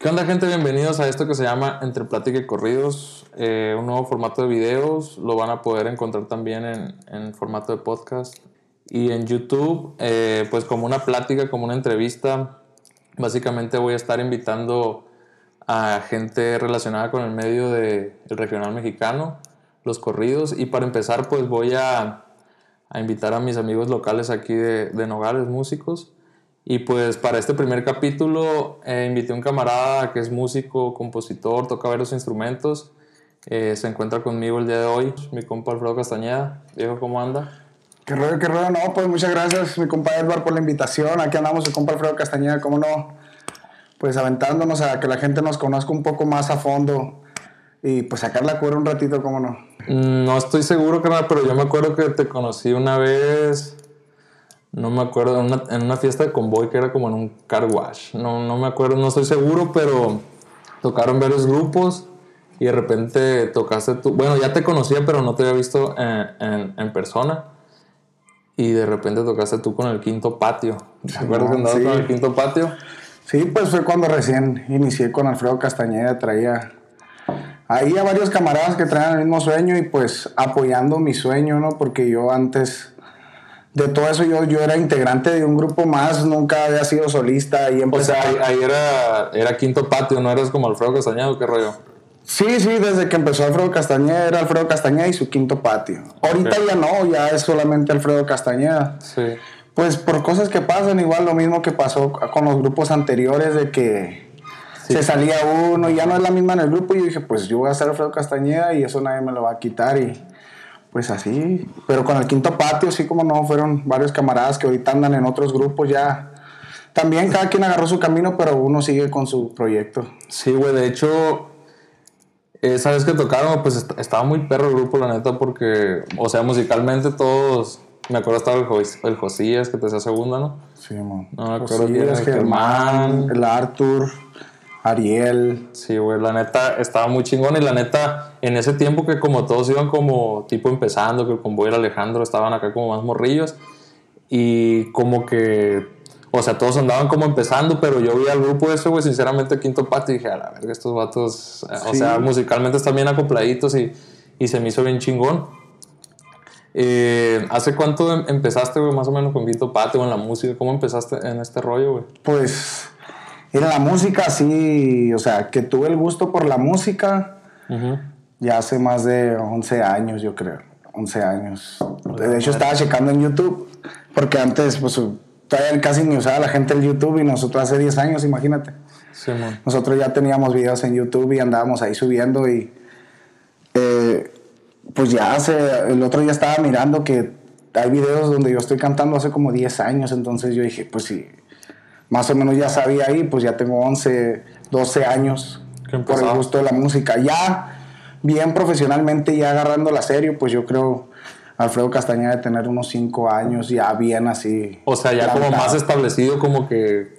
¿Qué onda gente? Bienvenidos a esto que se llama Entre Plática y Corridos, eh, un nuevo formato de videos, lo van a poder encontrar también en, en formato de podcast y en YouTube, eh, pues como una plática, como una entrevista, básicamente voy a estar invitando a gente relacionada con el medio del regional mexicano, los corridos, y para empezar pues voy a, a invitar a mis amigos locales aquí de, de Nogales, músicos, y pues para este primer capítulo eh, invité a un camarada que es músico, compositor, toca varios instrumentos. Eh, se encuentra conmigo el día de hoy, mi compa Alfredo Castañeda. Diego, ¿cómo anda? Qué rollo, qué rollo. No, pues muchas gracias, mi compa Edward, por la invitación. Aquí andamos, el compa Alfredo Castañeda, ¿cómo no? Pues aventándonos a que la gente nos conozca un poco más a fondo y pues sacar la un ratito, ¿cómo no? Mm, No estoy seguro, carnal, pero yo me acuerdo que te conocí una vez, no me acuerdo, en una, en una fiesta de convoy que era como en un car wash. No, no me acuerdo, no estoy seguro, pero tocaron varios grupos y de repente tocaste tú. Bueno, ya te conocía, pero no te había visto en, en- en persona. Y de repente tocaste tú con el quinto patio. ¿Te acuerdas que andabas sí. con el quinto patio? Sí, pues fue cuando recién inicié con Alfredo Castañeda, traía ahí a varios camaradas que traían el mismo sueño y pues apoyando mi sueño, ¿no? Porque yo antes de todo eso yo, yo era integrante de un grupo más, nunca había sido solista y O sea, ahí, ahí era, era quinto patio, no eras como Alfredo Castañeda, ¿o ¿qué rollo? Sí, sí, desde que empezó Alfredo Castañeda era Alfredo Castañeda y su quinto patio. Ahorita ya no, ya es solamente Alfredo Castañeda. Sí. Pues por cosas que pasan, igual lo mismo que pasó con los grupos anteriores, de que se salía uno y ya no es la misma en el grupo. Y yo dije, pues yo voy a ser Alfredo Castañeda y eso nadie me lo va a quitar. Y pues así. Pero con el quinto patio, sí como no, fueron varios camaradas que ahorita andan en otros grupos ya. También cada quien agarró su camino, pero uno sigue con su proyecto. Sí, güey, de hecho, esa vez que tocaron, pues est- estaba muy perro el grupo, la neta, porque, o sea, musicalmente todos, me acuerdo estaba el, Jos- el Josías, que te hacía segunda, ¿no? Sí, mon. No me acuerdo quién era, Josías, Germán, Germán. el Arthur, Ariel. Sí, güey, la neta estaba muy chingón y la neta, en ese tiempo que como todos iban como tipo empezando, que el convoy era Alejandro, estaban acá como más morrillos y como que, o sea, todos andaban como empezando, pero yo vi al grupo ese, güey, sinceramente, Quinto Patio y dije, a la verga, estos vatos, eh, o sea, musicalmente están bien acopladitos y, y se me hizo bien chingón. Eh, ¿Hace cuánto em- empezaste, güey, más o menos con Quinto Patio, en la música? ¿Cómo empezaste en este rollo, güey? Pues era la música, sí, o sea, que tuve el gusto por la música Ujú. ya hace más de 11 años, yo creo. 11 años. De hecho, estaba checando en YouTube, porque antes, pues, todavía casi ni usaba la gente el YouTube y nosotros hace 10 años, imagínate. Simón. Nosotros ya teníamos videos en YouTube y andábamos ahí subiendo y eh, pues ya hace, el otro día estaba mirando que hay videos donde yo estoy cantando hace como 10 años, entonces yo dije, pues sí, más o menos ya sabía ahí, pues ya tengo 11, 12 años por el gusto de la música. Ya bien profesionalmente, ya agarrándola serio, pues yo creo Alfredo Castañeda de tener unos 5 años, ya bien así. O sea, ya como más establecido, como que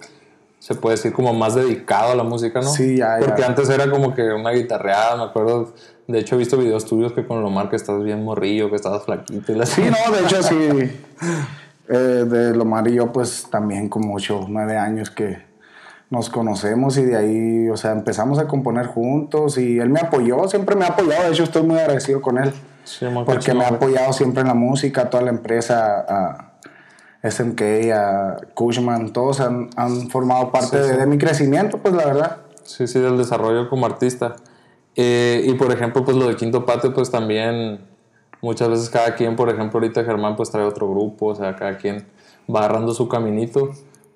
se puede decir como más dedicado a la música, ¿no? Sí, ya, ya. Porque antes era como que una guitarreada, me acuerdo. De hecho, he visto videos tuyos que con Lomar que estás bien morrillo, que estabas flaquito y la Sí, no, de hecho sí. Eh, de Lomar y yo, pues también como 8 9 años que nos conocemos y de ahí, o sea, empezamos a componer juntos y él me apoyó, siempre me ha apoyado, de hecho estoy muy agradecido con él, Sí, porque me ha apoyado siempre en la música, toda la empresa, a SMK, a Cushman, todos han, han formado parte Sí, de, sí. de mi crecimiento, pues la verdad. Sí, sí, del desarrollo como artista. Eh, y por ejemplo, pues lo de Quinto Patio, pues también muchas veces cada quien, por ejemplo, ahorita Germán pues trae otro grupo, o sea, cada quien va agarrando su caminito,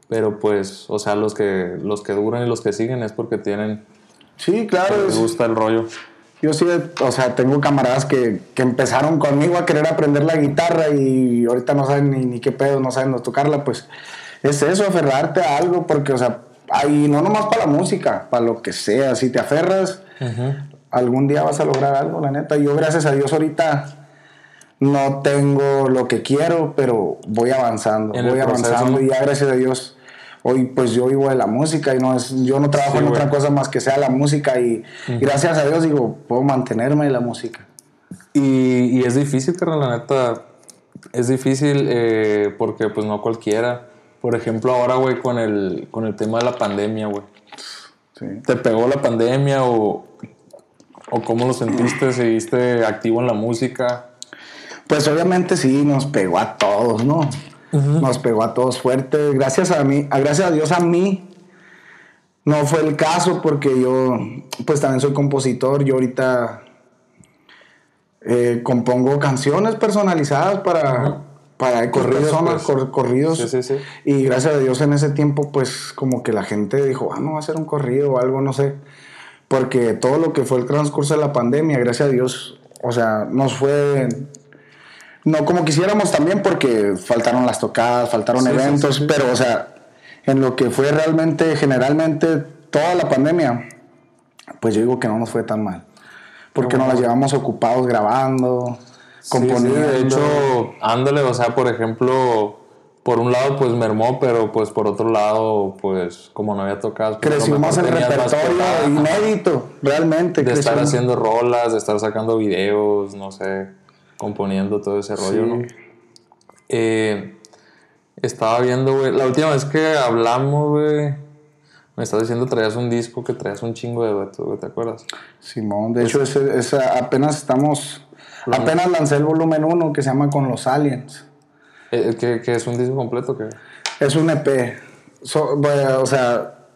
pero pues, o sea, los que, los que duran y los que siguen es porque tienen, Sí, claro, les es- gusta el rollo. Yo sí, o sea, tengo camaradas que, que empezaron conmigo a querer aprender la guitarra y ahorita no saben ni, ni qué pedo, no saben no tocarla, pues es eso, aferrarte a algo, porque, o sea, ahí no nomás para la música, para lo que sea, si te aferras, algún día vas a lograr algo, la neta. Yo, gracias a Dios, ahorita no tengo lo que quiero, pero voy avanzando, En voy avanzando y ya, gracias a Dios. Hoy pues yo vivo de la música y no es, yo no trabajo Sí, en güey. otra cosa más que sea la música y gracias a Dios digo, puedo mantenerme de la música. Y, y es difícil, carnal, la neta. Es difícil eh, porque pues no cualquiera. Por ejemplo, ahora, güey, con el, con el tema de la pandemia, güey. Sí. ¿Te pegó la pandemia o, o cómo lo sentiste? ¿Seguiste activo en la música? Pues obviamente sí, nos pegó a todos, ¿no? Nos pegó a todos fuerte. Gracias a mí, a- gracias a Dios a mí no fue el caso porque yo pues también soy compositor. Yo ahorita eh, compongo canciones personalizadas para, para Corridos, personas, pues. cor- corridos. Sí, sí, sí. Y gracias a Dios en ese tiempo pues como que la gente dijo, ah, no va a ser un corrido o algo, no sé. Porque todo lo que fue el transcurso de la pandemia, gracias a Dios, o sea, nos fue no como quisiéramos también porque faltaron las tocadas, faltaron Sí, eventos, sí, sí. pero o sea, en lo que fue realmente, generalmente, toda la pandemia, pues yo digo que no nos fue tan mal. Porque nos las llevamos ocupados grabando, componiendo. sí, de hecho, ándale, o sea, por ejemplo, por un lado pues mermó, pero pues por otro lado, pues como no había tocado, pues, creció más el más repertorio inédito, realmente. de creció. estar haciendo rolas, de estar sacando videos, no sé, componiendo todo ese rollo, Sí. ¿no? Eh, estaba viendo, güey, la última vez que hablamos, güey, me estás diciendo traías un disco que traías un chingo de duetos, güey, ¿te acuerdas? Simón, de hecho, ese, esa- apenas estamos. Apenas lancé el volumen 1 que se llama Con los Aliens. Eh, ¿que, que es un disco completo? que Es un EP. So- bueno, o sea,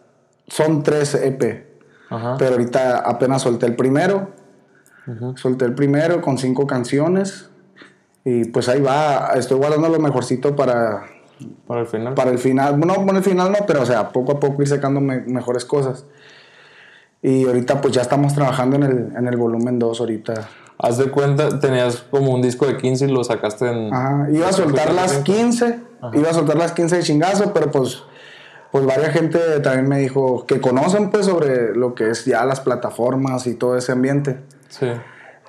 son tres EP. Ajá. Pero ahorita apenas solté el primero. Solté el primero con cinco canciones. Y pues ahí va. Estoy guardando lo mejorcito para, Para el final. para el final. No, bueno, el final no, pero o sea, poco a poco ir sacando me- mejores cosas. Y ahorita pues ya estamos trabajando en el, en el volumen 2 ahorita. Haz de cuenta, tenías como un disco de 15 y lo sacaste en... Ajá. Iba a soltar las 15. Iba a soltar las 15 de chingazo, pero pues pues varias gente también me dijo que conocen pues sobre lo que es ya las plataformas y todo ese ambiente. Sí.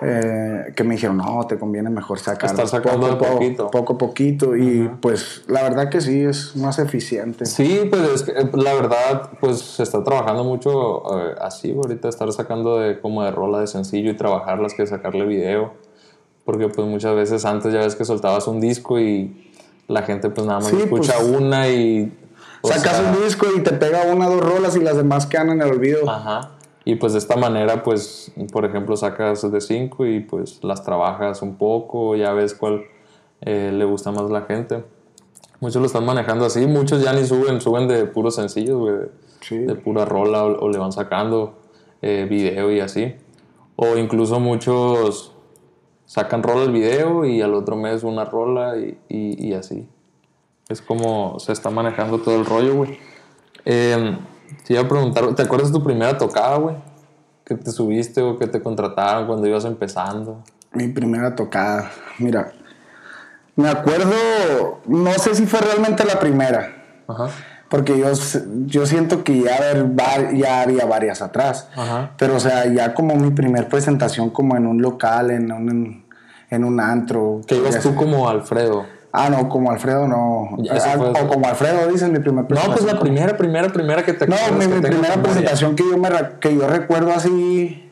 eh, que me dijeron, no, te conviene mejor sacar poco, poco a poquito. Y pues la verdad que sí, es más eficiente. Sí, pues es que, la verdad, pues se está trabajando mucho eh, así, ahorita estar sacando de como de rola de sencillo y trabajarlas que sacarle video. Porque pues muchas veces antes ya ves que soltabas un disco y la gente pues nada más Sí, escucha pues, una y... Sacas sea, un disco y te pega una o dos rolas y las demás quedan en el olvido. Ajá. Y pues de esta manera, pues, por ejemplo, sacas de cinco y pues las trabajas un poco, ya ves cuál eh, le gusta más a la gente. Muchos lo están manejando así, muchos ya ni suben, suben de puros sencillos, güey, de- Sí. de pura rola o, o le van sacando eh, video y así. O incluso muchos sacan rola el video y al otro mes una rola y, y- y así. Es como se está manejando todo el rollo, güey. Eh, te iba a preguntar, ¿te acuerdas de tu primera tocada, güey? Que te subiste o que te contrataron cuando ibas empezando. Mi primera tocada. Mira, me acuerdo, no sé si fue realmente la primera. Ajá. Porque yo, yo siento que ya, haber var- ya había varias atrás. Ajá. Pero, o sea, ya como mi primer presentación como en un local, en un, en un antro. Que ibas tú como Alfredo. Ah, no, como Alfredo no. Ah, o como Alfredo, dicen mi primer No, presentación. pues la primera, primera, primera que te No, mi, mi primera presentación que yo, me, que yo recuerdo así.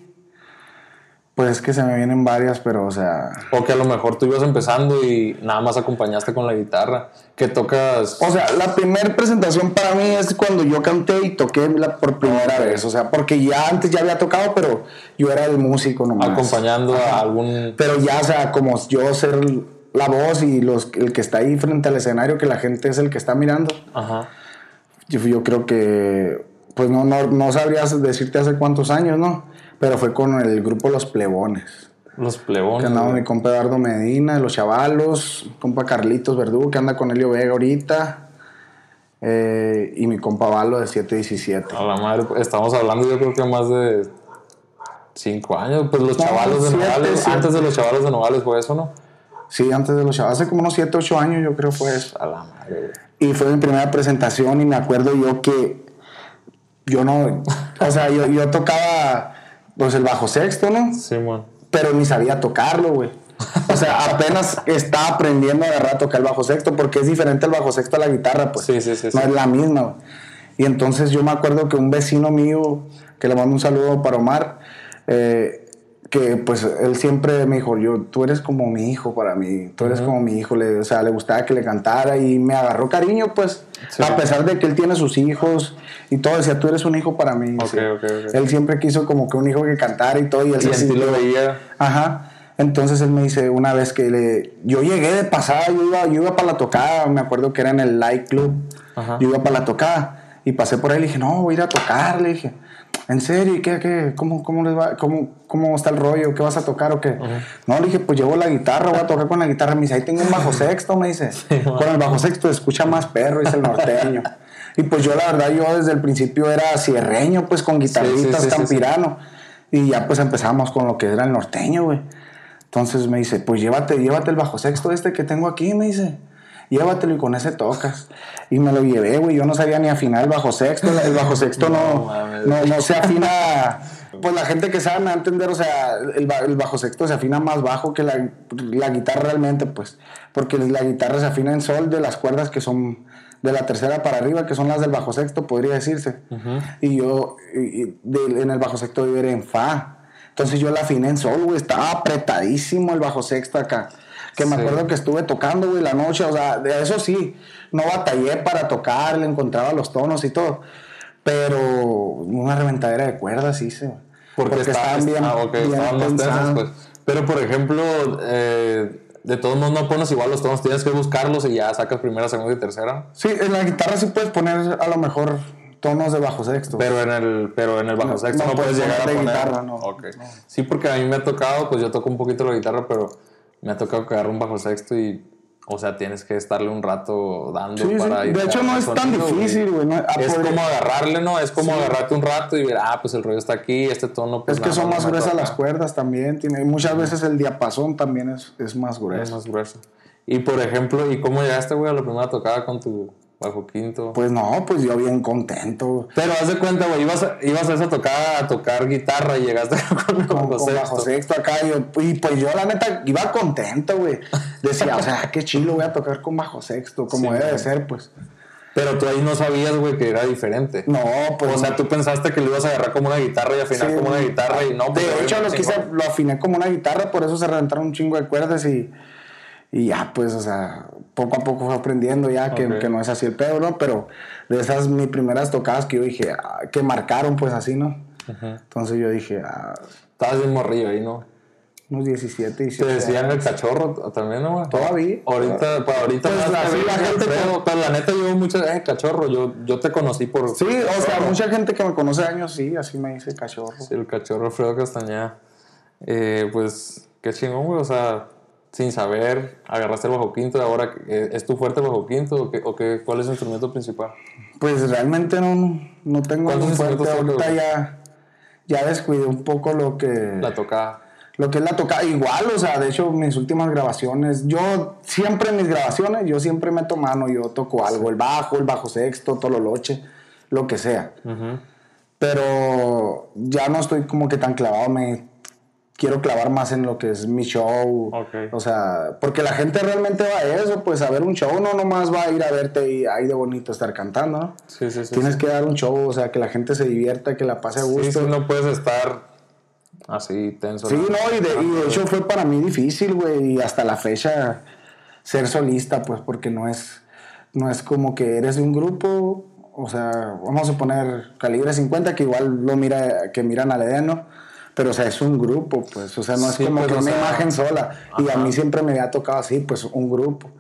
Pues es que se me vienen varias, pero, o sea. O que a lo mejor tú ibas empezando y nada más acompañaste con la guitarra. Que tocas. O sea, la primera presentación para mí es cuando yo canté y toqué la, por primera Ok. vez. O sea, porque ya antes ya había tocado, pero yo era el músico nomás. acompañando a algún. Pero ya, o sea, como yo ser la voz y los, el que está ahí frente al escenario, que la gente es el que está mirando. Ajá. Yo, yo creo que, pues no, no, no sabrías decirte hace cuántos años, ¿no? Pero fue con el grupo Los Plebones. Los Que plebones. andaba güey. mi compa Eduardo Medina, los chavalos, compa Carlitos Verdugo, que anda con Elio Vega ahorita. eh, y mi compa Valo de 717. A la madre, estamos hablando yo creo que más de cinco años, pues los No, chavalos de Nogales, antes de los chavalos de Nogales fue eso, ¿no? Sí, antes de los chavalos, hace como unos 7, 8 años yo creo fue eso. A la madre. Y fue mi primera presentación y me acuerdo yo que yo no, o sea, yo, yo tocaba pues el bajo sexto, ¿no? Simón. Pero ni sabía tocarlo, güey. O sea, apenas estaba aprendiendo a agarrar a tocar el bajo sexto porque es diferente el bajo sexto a la guitarra, pues. Sí, sí, sí, No sí. es la misma, güey. Y entonces yo me acuerdo que un vecino mío, que le mando un saludo para Omar, eh, que pues él siempre me dijo, yo, tú eres como mi hijo para mí, tú eres como mi hijo, le, o sea, le gustaba que le cantara y me agarró cariño, pues, a pesar de que él tiene sus hijos y todo, decía, tú eres un hijo para mí. Él siempre quiso como que un hijo que cantara y todo, y él se lo veía. Ajá. Entonces él me dice una vez que le, yo llegué de pasada, yo iba, yo iba para la tocada, me acuerdo que era en el Light Club, yo iba para la tocada y pasé por ahí y le dije, no, voy a ir a tocar, le dije ¿en serio? ¿Y qué, qué? ¿Cómo, cómo, les va? ¿Cómo, ¿Cómo está el rollo? ¿Qué vas a tocar o qué? No, le dije, pues llevo la guitarra, voy a tocar con la guitarra. Me dice, ahí tengo un bajo sexto, me dice. con el bajo sexto escucha más perro, dice el norteño. y pues yo, la verdad, yo desde el principio era cierreño, pues con guitarritas, campirano. Y ya pues empezamos con lo que era el norteño, güey. Entonces me dice, pues llévate, llévate el bajo sexto este que tengo aquí, me dice llévatelo y con ese tocas. Y me lo llevé, güey. Yo no sabía ni afinar el bajo sexto. El bajo sexto no, no, no, se afina. Pues la gente que sabe me va a entender, o sea, el, bajo sexto se afina más bajo que la, la, guitarra realmente, pues. Porque la guitarra se afina en sol de las cuerdas que son de la tercera para arriba, que son las del bajo sexto, podría decirse. Y yo en el bajo sexto yo era en fa. Entonces yo la afiné en sol, güey. Estaba apretadísimo el bajo sexto acá. Que me acuerdo que estuve tocando, güey, la noche, o sea, de eso sí, no batallé para tocar, le encontraba los tonos y todo. Pero una reventadera de cuerdas hice, Porque, estaban bien, ah, bien pues. Pero, por ejemplo, eh, de todos modos no pones igual los tonos, tienes que buscarlos y ya sacas primera, segunda y tercera. Sí, en la guitarra sí puedes poner a lo mejor tonos de bajo sexto. Pero en el, pero en el bajo sexto no, puedes llegar a poner. Guitarra, no, Sí, porque a mí me ha tocado, pues yo toco un poquito la guitarra, pero me ha tocado que un bajo sexto y, o sea, tienes que estarle un rato dando para De hecho, no es tan difícil, güey. es como agarrarle, ¿no? Es como agarrarte un rato y ver, ah, pues el rollo está aquí, este tono. Pues es que son más gruesas las cuerdas también. Tiene, muchas veces el diapasón también es, es más grueso. Es más grueso. Y por ejemplo, ¿y cómo llegaste, güey, a la primera tocada con tu bajo quinto. Pues no, pues yo bien contento. Pero haz de cuenta, güey, ibas, a, ibas a esa tocada a tocar guitarra y llegaste con, con, con bajo sexto acá. y pues yo la neta iba contento, güey. Decía, o sea, qué chilo voy a tocar con bajo sexto, como debe de ser, pues. Pero tú ahí no sabías, güey, que era diferente. No, pues. O sea, tú pensaste que lo ibas a agarrar como una guitarra y afinar como una guitarra y no. Pues, de hecho, lo, quise, lo afiné como una guitarra, por eso se reventaron un chingo de cuerdas y y ya, pues, o sea, poco a poco fue aprendiendo ya que, que, no es así el pedo, ¿no? Pero de esas mis primeras tocadas que yo dije, ah, que marcaron, pues así, ¿no? Entonces yo dije, ah. Estabas bien morrillo ahí, ¿no? Unos 17, 17. ¿Te decían el cachorro también, no? Todavía. Ahorita, pues ahorita pues la, gente, pero, la neta yo mucho, eh, cachorro, yo, yo te conocí por... Sí, o sea, mucha gente que me conoce años, sí, así me dice cachorro. Sí, el cachorro Fredo Castañeda. Eh, pues, qué chingón, güey, o sea sin saber, agarraste el bajo quinto y ahora eh, es tu fuerte bajo quinto o, qué, o qué, cuál es el instrumento principal? Pues realmente no, no tengo un fuerte. Ahorita ya, ya descuidé un poco lo que... La tocaba. Lo que es la tocada. Igual, o sea, de hecho, mis últimas grabaciones, yo siempre en mis grabaciones, yo siempre meto mano, yo toco algo, el bajo, el bajo sexto, tololoche, lo que sea. Pero ya no estoy como que tan clavado, me quiero clavar más en lo que es mi show. O sea, porque la gente realmente va a eso, pues a ver un show, no nomás va a ir a verte y ahí de bonito estar cantando, ¿no? Sí, sí, sí. Tienes que dar un show, o sea, que la gente se divierta, que la pase a gusto. Sí, sí no puedes estar así tenso. Sí, no, y de, y de hecho fue para mí difícil, güey, y hasta la fecha ser solista, pues porque no es, no es como que eres de un grupo, o sea, vamos a poner calibre 50, que igual lo mira, que miran al Edeno pero o sea, es un grupo, pues, o sea, no es como que una imagen sola. Y a mí siempre me había tocado así, pues, un grupo.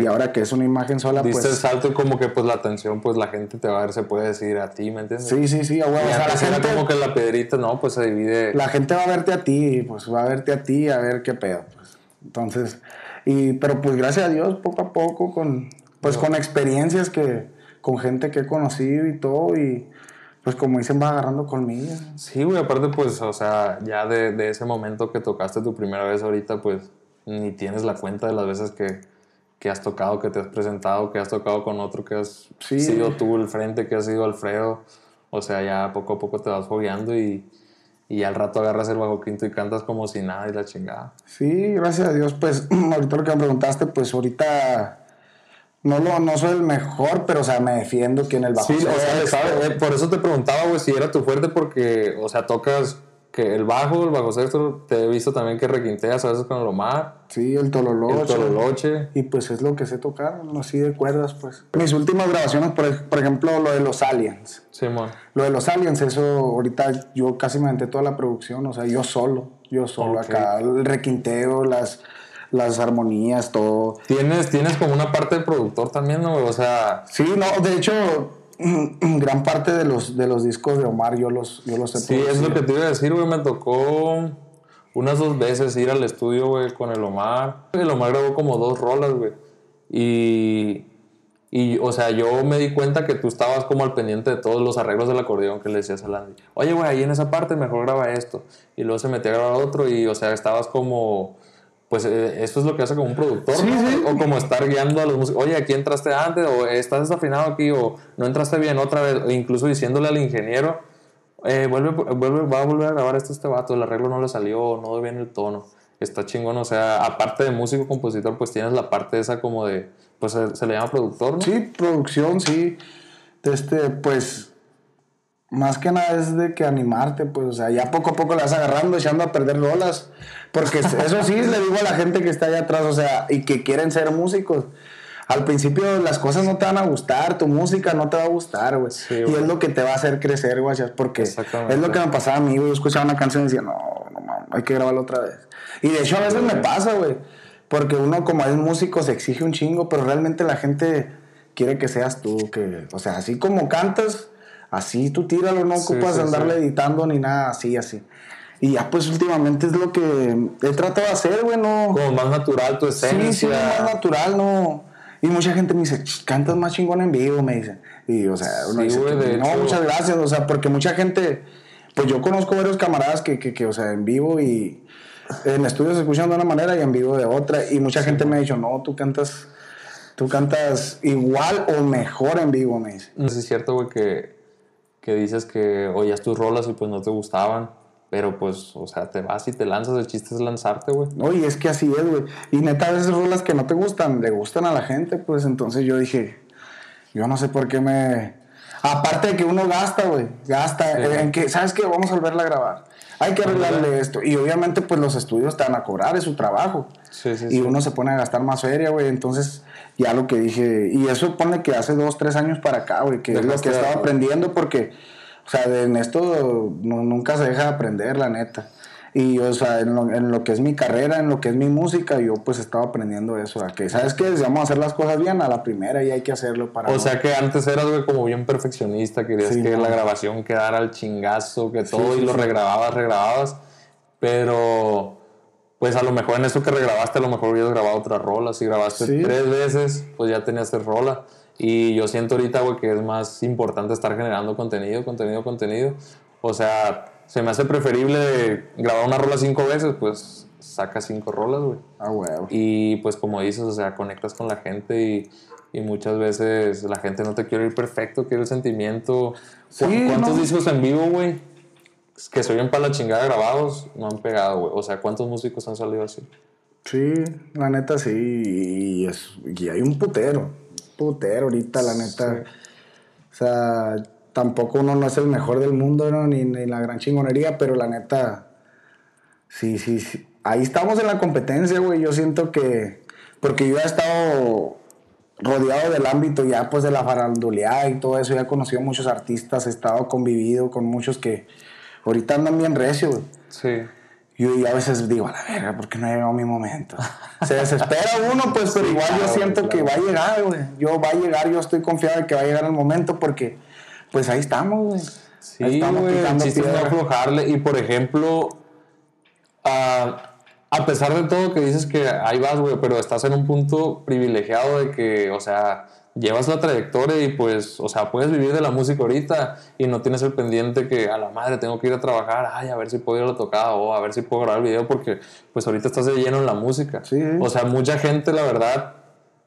Y ahora que es una imagen sola, Diste pues... el salto y como que, pues, la atención, pues, la gente te va a ver, se puede decir a ti, ¿me entiendes? Sí, sí, sí, bueno, o sea, la gente... como que la piedrita, ¿no? Pues se divide... La gente va a verte a ti, pues, va a verte a ti, a ver qué pedo, pues. Entonces, y, pero pues, gracias a Dios, poco a poco, con, pues, con experiencias que... Con gente que he conocido y todo, y pues como dicen, va agarrando conmigo. Sí, güey, aparte, pues, o sea, ya de, de, ese momento que tocaste tu primera vez ahorita, pues, ni tienes la cuenta de las veces que, que has tocado, que te has presentado, que has tocado con otro, que has sido tú el frente, que has sido Alfredo. O sea, ya poco a poco te vas fogueando y, y al rato agarras el bajo quinto y cantas como si nada y la chingada. Sí, gracias a Dios, pues, ahorita lo que me preguntaste, pues, ahorita no, lo, no soy el mejor, pero o sea, me defiendo que en el bajo. Sí, o sea, ¿sabes? Eh, por eso te preguntaba, güey, si era tu fuerte, porque, o sea, tocas que el bajo, el bajo sexto, te he visto también que requinteas a veces con el Omar. Sí, el tololoche. El tololoche. Y pues es lo que sé tocar, así de cuerdas, pues. Mis últimas grabaciones, por, por ejemplo, lo de los Aliens. Simón. Lo de los Aliens, eso ahorita yo casi me aventé toda la producción, o sea, yo solo, yo solo acá, el requinteo, las, las armonías, todo. ¿Tienes, tienes como una parte de productor también, ¿no? O sea, Sí, no, de hecho, gran parte de los, de los discos de Omar yo los, yo los he sí, es lo que te iba a decir, güey. Me tocó unas dos veces ir al estudio, güey, con el Omar. El Omar grabó como dos rolas, güey. Y, y, o sea, yo me di cuenta que tú estabas como al pendiente de todos los arreglos del acordeón que le decías a Landy. Oye, güey, ahí en esa parte mejor graba esto. Y luego se metía a grabar otro y, o sea, estabas como... Pues eh, eso es lo que hace como un productor, Sí, ¿no? sí. O como estar guiando a los músicos. Oye, aquí entraste antes, o estás desafinado aquí, o no entraste bien otra vez. O incluso diciéndole al ingeniero, eh, vuelve, vuelve, va a volver a grabar esto este vato, el arreglo no le salió, no bien el tono. Está chingón, o sea, aparte de músico, compositor, pues tienes la parte esa como de, pues se, se le llama productor, ¿no? Sí, producción, sí. Este, pues, más que nada es de que animarte, pues, o sea, ya poco a poco la vas agarrando, echando a perder rolas. Porque eso sí, le digo a la gente que está allá atrás, o sea, y que quieren ser músicos. Al principio las cosas no te van a gustar, tu música no te va a gustar, güey. Sí, y es lo que te va a hacer crecer, güey, porque es lo que me pasaba a mí, güey. Yo escuchaba una canción y decía, no, no mames, hay que grabarla otra vez. Y de hecho a veces me pasa, güey. Porque uno como es músico se exige un chingo, pero realmente la gente quiere que seas tú, que, o sea, así como cantas, así tú tíralo, no Sí, ocupas sí, andarle sí. editando ni nada, así, así. Y ya pues últimamente es lo que he tratado de hacer, güey, no... Como más natural tu Sí, esencia. sí, más natural, no. Y mucha gente me dice, "Ch, cantas más chingón en vivo, me dicen. Y, o sea, uno Sí, dice, güey, no, hecho- muchas gracias, o sea, porque mucha gente, pues yo conozco varios camaradas que, que, que, o sea, en vivo y en estudios se escuchan de una manera y en vivo de otra. Y mucha gente me ha dicho, no, tú cantas, tú cantas igual o mejor en vivo, me dice. No es cierto, güey, que, que dices que oías tus rolas y pues no te gustaban, pero pues, o sea, te vas y te lanzas, el chiste es lanzarte, güey. Oye, es que así es, güey. Y neta, a veces rolas que no te gustan, le gustan a la gente, pues entonces yo dije, yo no sé por qué me... Aparte de que uno gasta, güey, gasta Sí. en que, ¿sabes qué? Vamos a volverla a grabar. Hay que arreglarle esto. Y obviamente, pues los estudios te van a cobrar, es su trabajo. Sí, sí, y sí. uno se pone a gastar más feria, güey. Entonces, ya lo que dije, y eso pone que hace dos, tres años para acá, güey, que es lo que de- estaba aprendiendo porque, o sea, de- en esto no- nunca se deja de aprender, la neta. Y, o sea, en lo, en lo que es mi carrera, en lo que es mi música, yo pues estaba aprendiendo eso, a que, ¿sabes qué? Si vamos a hacer las cosas bien, a la primera y hay que hacerlo para... O no- sea que antes eras, como bien perfeccionista, querías Sí, que no. la grabación quedara al chingazo, que todo, sí, y lo sí. regrababas, regrababas, pero pues a lo mejor en eso que regrabaste, a lo mejor hubieras grabado otra rola, si grabaste Sí. tres veces, pues ya tenías tres rola, y yo siento ahorita, güey, que es más importante estar generando contenido, contenido, contenido, o sea, se me hace preferible grabar una rola cinco veces, pues saca cinco rolas, güey. Ah, huevo. Y pues como dices, o sea, conectas con la gente y, y muchas veces la gente no te quiere ir perfecto, quiere el sentimiento. Sí, ¿Cu- ¿Cuántos no. discos en vivo, güey? Que se oyen para la chingada grabados, no han pegado, güey. O sea, ¿cuántos músicos han salido así? Sí, la neta sí, y, es, y hay un putero, putero ahorita, la neta. O sea, tampoco uno no es el mejor del mundo, ¿no? ni, ni la gran chingonería, pero la neta, sí, sí, sí. Ahí estamos en la competencia, güey. Yo siento que, porque yo he estado rodeado del ámbito ya, pues de la faranduleada y todo eso, ya he conocido muchos artistas, he estado convivido con muchos que ahorita andan bien recio, güey. Sí. Yo, y a veces digo, a la verga, ¿por qué no ha llegado mi momento? Se desespera uno, pues, pero igual yo claro, siento que va claro. a llegar, güey. Yo va a llegar, yo estoy confiado de que va a llegar el momento porque, pues ahí estamos, güey. Ahí Sí, estamos güey, picando no aflojarle. Y por ejemplo, ah, a pesar de todo que dices que ahí vas, güey, pero estás en un punto privilegiado de que, o sea, llevas la trayectoria y pues, o sea, puedes vivir de la música ahorita y no tienes el pendiente que a la madre tengo que ir a trabajar, ay, a ver si puedo ir a la tocada o a ver si puedo grabar el video porque pues ahorita estás de lleno en la música. Sí. O sea, mucha gente, la verdad,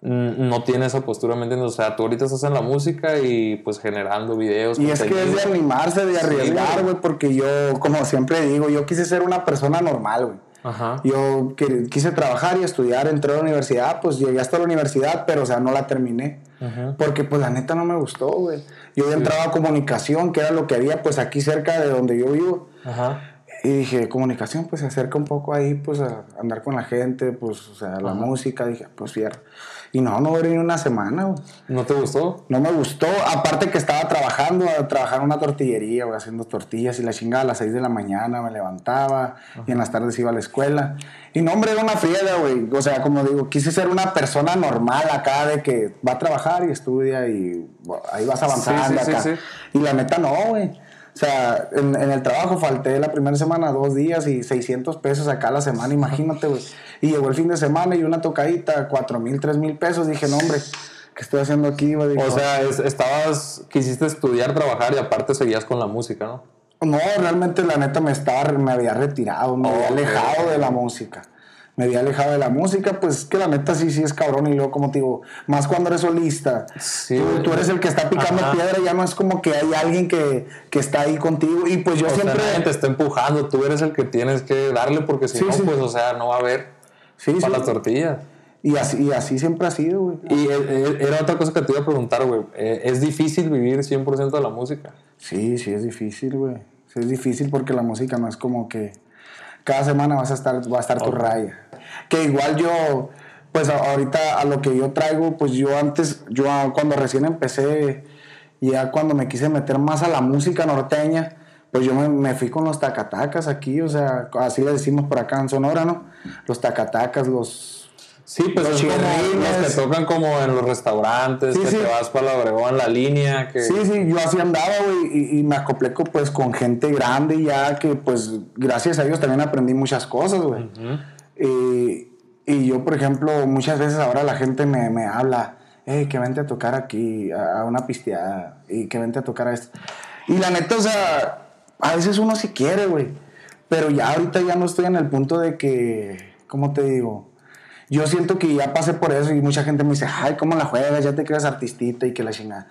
no tiene esa postura, ¿me entiendes? O sea, tú ahorita estás en la música y pues generando videos. Y es que es de animarse, de arriesgar, güey. porque yo, como siempre digo, yo quise ser una persona normal, güey. Ajá. Yo quise trabajar y estudiar, entré a la universidad, pues llegué hasta la universidad, pero o sea, no la terminé. Ajá. Porque pues la neta no me gustó, güey. Yo había entrado a comunicación, que era lo que había pues aquí cerca de donde yo vivo. Ajá. Y dije, comunicación, pues se acerca un poco ahí, pues a andar con la gente, pues, o sea, la música. Dije, pues fierro. Y no, no duré ni una semana, güey. ¿No te gustó? No me gustó. Aparte que estaba trabajando, trabajaba en una tortillería, güey, haciendo tortillas y la chingada a las 6 de la mañana me levantaba y en las tardes iba a la escuela. Y no, hombre, era una friega, güey. O sea, como digo, quise ser una persona normal acá de que va a trabajar y estudia y ahí vas avanzando acá. y la neta no, güey. O sea, en, el trabajo falté la primera semana dos días y 600 pesos acá la semana, imagínate, güey. Y llegó el fin de semana y una tocadita, 4 mil, 3 mil pesos. Dije, no, hombre, ¿qué estoy haciendo aquí? o sea, estabas, quisiste estudiar, trabajar y aparte seguías con la música, ¿no? No, realmente la neta me estaba, me había retirado, me había alejado de la música me había alejado de la música, pues que la neta sí, sí es cabrón. Y luego, como te digo, más cuando eres solista, tú, eres el que está picando piedra, ya no es como que hay alguien que, que está ahí contigo. Y pues yo siempre. te está empujando, tú eres el que tienes que darle, porque si no, pues, o sea, no va a haber para las tortillas. Y así, y así siempre ha sido, güey. Y eh, eh, era otra cosa que te iba a preguntar, güey. Eh, ¿Es difícil vivir 100% de la música? Sí, sí, es difícil, güey. Sí, es difícil porque la música no es como que cada semana vas a estar, va a estar tu raya. Que igual yo, pues ahorita a lo que yo traigo, pues yo antes, yo cuando recién empecé, ya cuando me quise meter más a la música norteña, pues yo me, fui con los tacatacas aquí, o sea, así le decimos por acá en Sonora, ¿no? Los tacatacas, los Sí, pues los es como los que tocan como en los restaurantes, que te vas para la Obregón, la línea. Que... Sí, sí, yo así andaba, güey, y, me acoplé pues con gente grande ya que pues gracias a ellos también aprendí muchas cosas, güey. y yo, por ejemplo, muchas veces ahora la gente me, me habla, hey, que vente a tocar aquí, a, una pisteada, y que vente a tocar a esto. Y la neta, o sea, a veces uno sí quiere, güey, pero ya ahorita ya no estoy en el punto de que, ¿cómo te digo? Yo siento que ya pasé por eso y mucha gente me dice, ay, ¿cómo la juegas? Ya te creas artistita y que la chingada.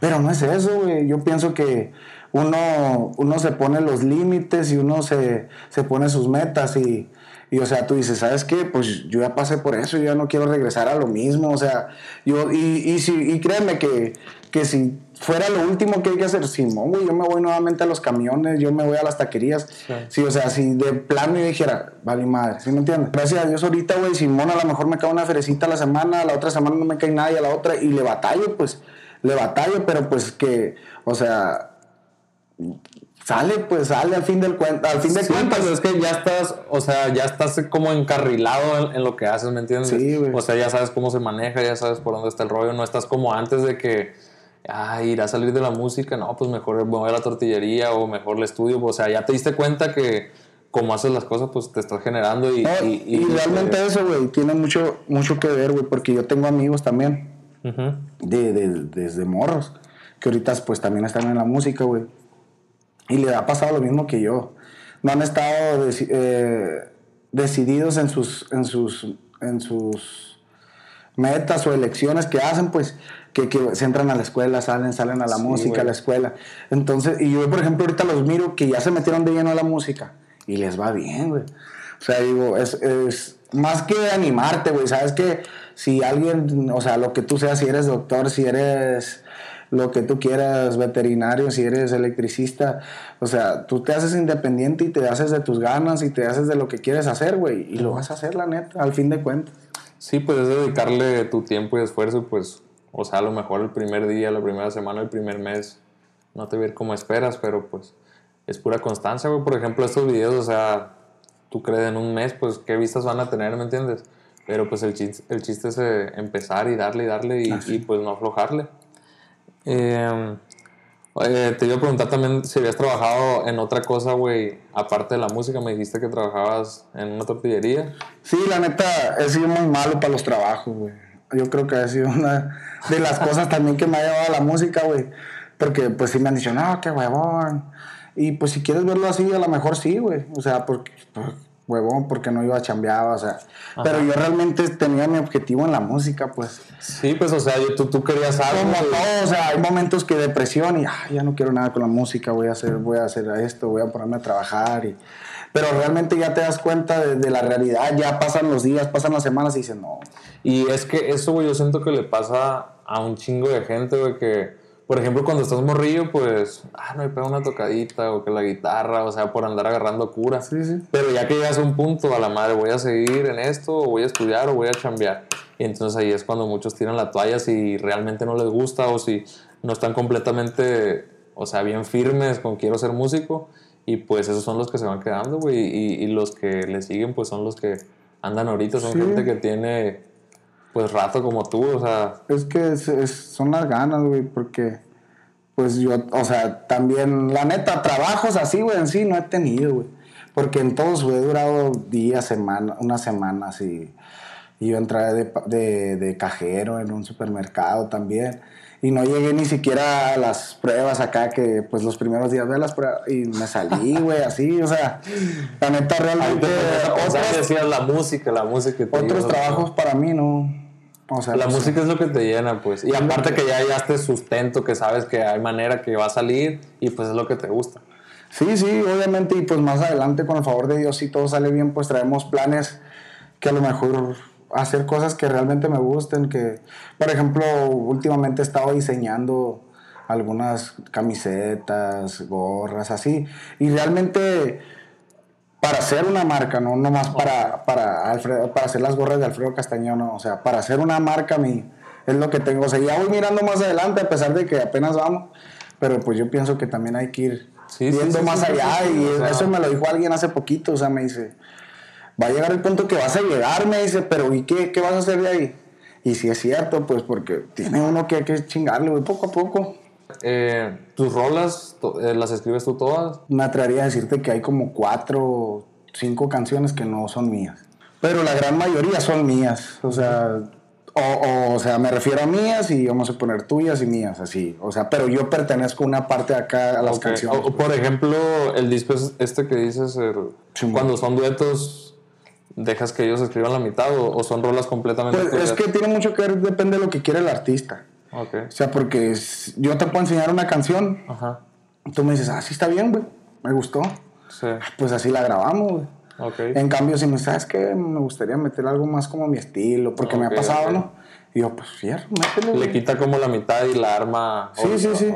Pero no es eso, güey. Yo pienso que uno, uno se pone los límites y uno se, se pone sus metas y, y, o sea, tú dices, ¿sabes qué? Pues yo ya pasé por eso, yo ya no quiero regresar a lo mismo, o sea, yo, y, y, si, y créeme que, que si fuera lo último que hay que hacer, Simón, güey, yo me voy nuevamente a los camiones, yo me voy a las taquerías. Sí. o sea, si de plano yo dijera, vale madre, ¿sí me entiendes? Gracias a Dios ahorita, güey, Simón a lo mejor me cae una ferecita a la semana, la otra semana no me cae nadie a la otra y le batallo, pues, le batallo, pero pues que, o sea, sale, pues sale al fin del cuenta, al fin de cuentas. Pues es que ya estás, o sea, ya estás como encarrilado en, lo que haces, ¿me entiendes? Sí, güey. O sea, ya sabes cómo se maneja, ya sabes por dónde está el rollo, no estás como antes de que, ah, ir a salir de la música, no, pues mejor me voy a la tortillería o mejor el estudio, o sea, ya te diste cuenta que como haces las cosas, pues te estás generando y... y, realmente eso, güey, tiene mucho, mucho que ver, güey, porque yo tengo amigos también, de, desde morros, que ahorita pues también están en la música, güey. Y le ha pasado lo mismo que yo. No han estado eh, decididos en sus, en, sus, en sus metas o elecciones que hacen, pues que, que se entran a la escuela, salen, salen a la música, a la escuela. Entonces, y yo por ejemplo ahorita los miro que ya se metieron de lleno a la música y les va bien, güey. O sea, digo, es, es más que animarte, güey, sabes que si alguien, o sea, lo que tú seas, si eres doctor, si eres lo que tú quieras, veterinario, si eres electricista, o sea, tú te haces independiente y te haces de tus ganas y te haces de lo que quieres hacer, güey, y lo vas a hacer, la neta, al fin de cuentas. Sí, pues es dedicarle tu tiempo y esfuerzo, pues, o sea, a lo mejor el primer día, la primera semana, el primer mes, no te va a ir como esperas, pero pues es pura constancia, güey. Por ejemplo, estos videos, o sea, tú crees en un mes, pues, ¿qué vistas van a tener, me entiendes? Pero pues el chiste, el chiste es eh, empezar y darle y darle y, y pues no aflojarle. Eh, te iba a preguntar también si habías trabajado en otra cosa, güey, aparte de la música. Me dijiste que trabajabas en una tortillería. Sí, la neta, he sido muy malo para los trabajos, güey. Yo creo que ha sido una de las cosas también que me ha llevado a la música, güey. Porque, pues, sí me han dicho, no, qué huevón. Y, pues, si quieres verlo así, a lo mejor sí, güey. O sea, porque, huevón porque no iba a chambear, o sea. Pero yo realmente tenía mi objetivo en la música, pues. Sí, pues, o sea, yo, tú, tú querías algo. Como todo, o sea, hay momentos que depresión y ya no quiero nada con la música, voy a hacer, voy a hacer esto, voy a ponerme a trabajar y. Pero realmente ya te das cuenta de, la realidad, ya pasan los días, pasan las semanas y dices, no. Y es que eso, güey, yo siento que le pasa a un chingo de gente, güey, que por ejemplo, cuando estás morrillo, pues, ah, no me pega una tocadita o que la guitarra, o sea, por andar agarrando cura. Sí, sí. Pero ya que llegas a un punto, a la madre, voy a seguir en esto, o voy a estudiar, o voy a chambear. Y entonces ahí es cuando muchos tiran la toalla si realmente no les gusta o si no están completamente, o sea, bien firmes con quiero ser músico. Y pues esos son los que se van quedando, güey. Y, y los que le siguen, pues son los que andan ahorita. Son Sí. gente que tiene, pues, rato como tú, o sea. Es que es- es- son las ganas, güey, porque, pues yo, o sea, también, la neta, trabajos así, güey, en sí no he tenido, güey. Porque en todos, güey, he durado días, semanas, unas semanas y, y yo entré de, de, de cajero en un supermercado también. Y no llegué ni siquiera a las pruebas acá, que pues los primeros días de las pruebas, y me salí, güey, así, o sea, la neta, realmente, otros, decías la música, la música. te otros trabajos para mí no. O sea, La no sé. música es lo que te llena, pues. Y aparte que ya hallaste sustento, que sabes que hay manera que va a salir y pues es lo que te gusta. Sí, sí, obviamente, y pues más adelante, con el favor de Dios, si todo sale bien, pues traemos planes que a lo mejor hacer cosas que realmente me gusten, que, por ejemplo, últimamente he estado diseñando algunas camisetas, gorras, así, y realmente para hacer una marca, no nomás para, para, Alfredo, para hacer las gorras de Alfredo Castañón, no, o sea, para hacer una marca, mi, es lo que tengo, o sea, ya voy mirando más adelante, a pesar de que apenas vamos, pero pues yo pienso que también hay que ir Sí, viendo sí, más sí, allá, y o sea. eso me lo dijo alguien hace poquito, o sea, me dice, va a llegar el punto que vas a llegar, me dice, pero ¿y qué, qué vas a hacer de ahí? Y si es cierto, pues porque tiene uno que, que chingarle, güey, poco a poco. Eh, ¿Tus rolas eh, las escribes tú todas? Me atrevería a decirte que hay como cuatro cinco canciones que no son mías. Pero la gran mayoría son mías. O sea, o, o, o sea, me refiero a mías y vamos a poner tuyas y mías, así. O sea, pero yo pertenezco a una parte de acá a las Ok. canciones. O- por ejemplo, el disco es este que dices, el- Sí, cuando son duetos, ¿dejas que ellos escriban la mitad o, o son rolas completamente Pues es que tiene mucho que ver, depende de lo que quiere el artista. Ok. O sea, porque yo te puedo enseñar una canción, Ajá. tú me dices, ah, sí está bien, güey, me gustó. Sí. Pues así la grabamos, güey. Ok. En cambio, si me sabes que me gustaría meter algo más como mi estilo, porque me Ok, ha pasado. ¿no? Y yo, pues fierro, métele, Le quita como la mitad y la arma. Sí, otra. sí, sí.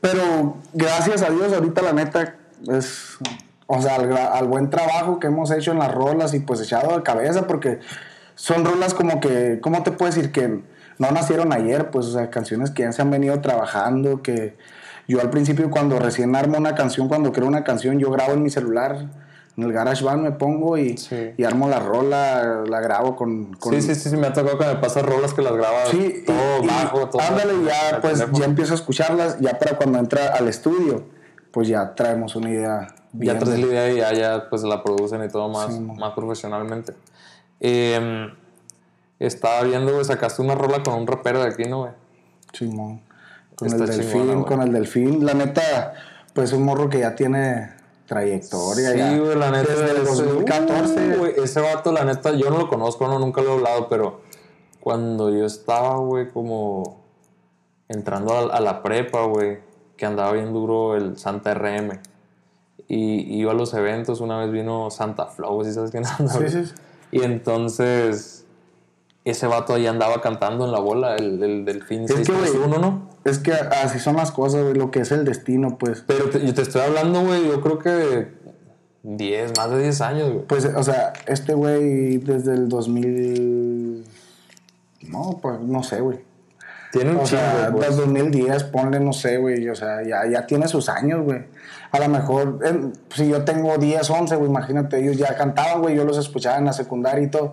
Pero gracias a Dios, ahorita la neta es. O sea, al, al buen trabajo que hemos hecho en las rolas y pues echado de cabeza, porque son rolas como que, ¿cómo te puedo decir? Que no nacieron ayer, pues, o sea, canciones que ya se han venido trabajando, que yo al principio cuando recién armo una canción, cuando creo una canción, yo grabo en mi celular, en el GarageBand me pongo y, Sí. y armo la rola, la grabo con... con Sí, sí, sí, sí, me ha tocado que me pasas rolas que las grabas Sí, todo y- bajo, todo. Ándale, ya pues teléfono. ya empiezo a escucharlas, ya para cuando entra al estudio, pues ya traemos una idea bien. Ya traes la idea y ya, ya pues la producen y todo más, Sí, más profesionalmente. Eh, estaba viendo, güey, sacaste una rola con un rapero de aquí, ¿no, güey? Simón. Con Está el delfín, chingona, con el delfín. La neta, pues un morro que ya tiene trayectoria. Sí, güey, la neta. Desde el ese- 2014. Uh, güey, ese vato, la neta, yo no lo conozco, no, nunca lo he hablado, pero cuando yo estaba, güey, como entrando a, a la prepa, güey, que andaba bien duro el Santa RM. Y iba a los eventos, una vez vino Santa Flow, ¿sí sabes quién güey? sí, sí. Y entonces, ese vato ahí andaba cantando en la bola, el, el Delfín Es que, güey, 631, ¿no? Es que así son las cosas, güey, lo que es el destino, pues. Pero te- yo te estoy hablando, güey, yo creo que 10, más de 10 años, güey. Pues, o sea, este güey desde el 2000... No, pues no sé, güey. Tiene un O chingo, desde 2010, ponle, no sé, güey. O sea, ya, ya tiene sus años, güey. A lo mejor, en- si yo tengo 10, 11, güey, imagínate, ellos ya cantaban, güey, yo los escuchaba en la secundaria y todo.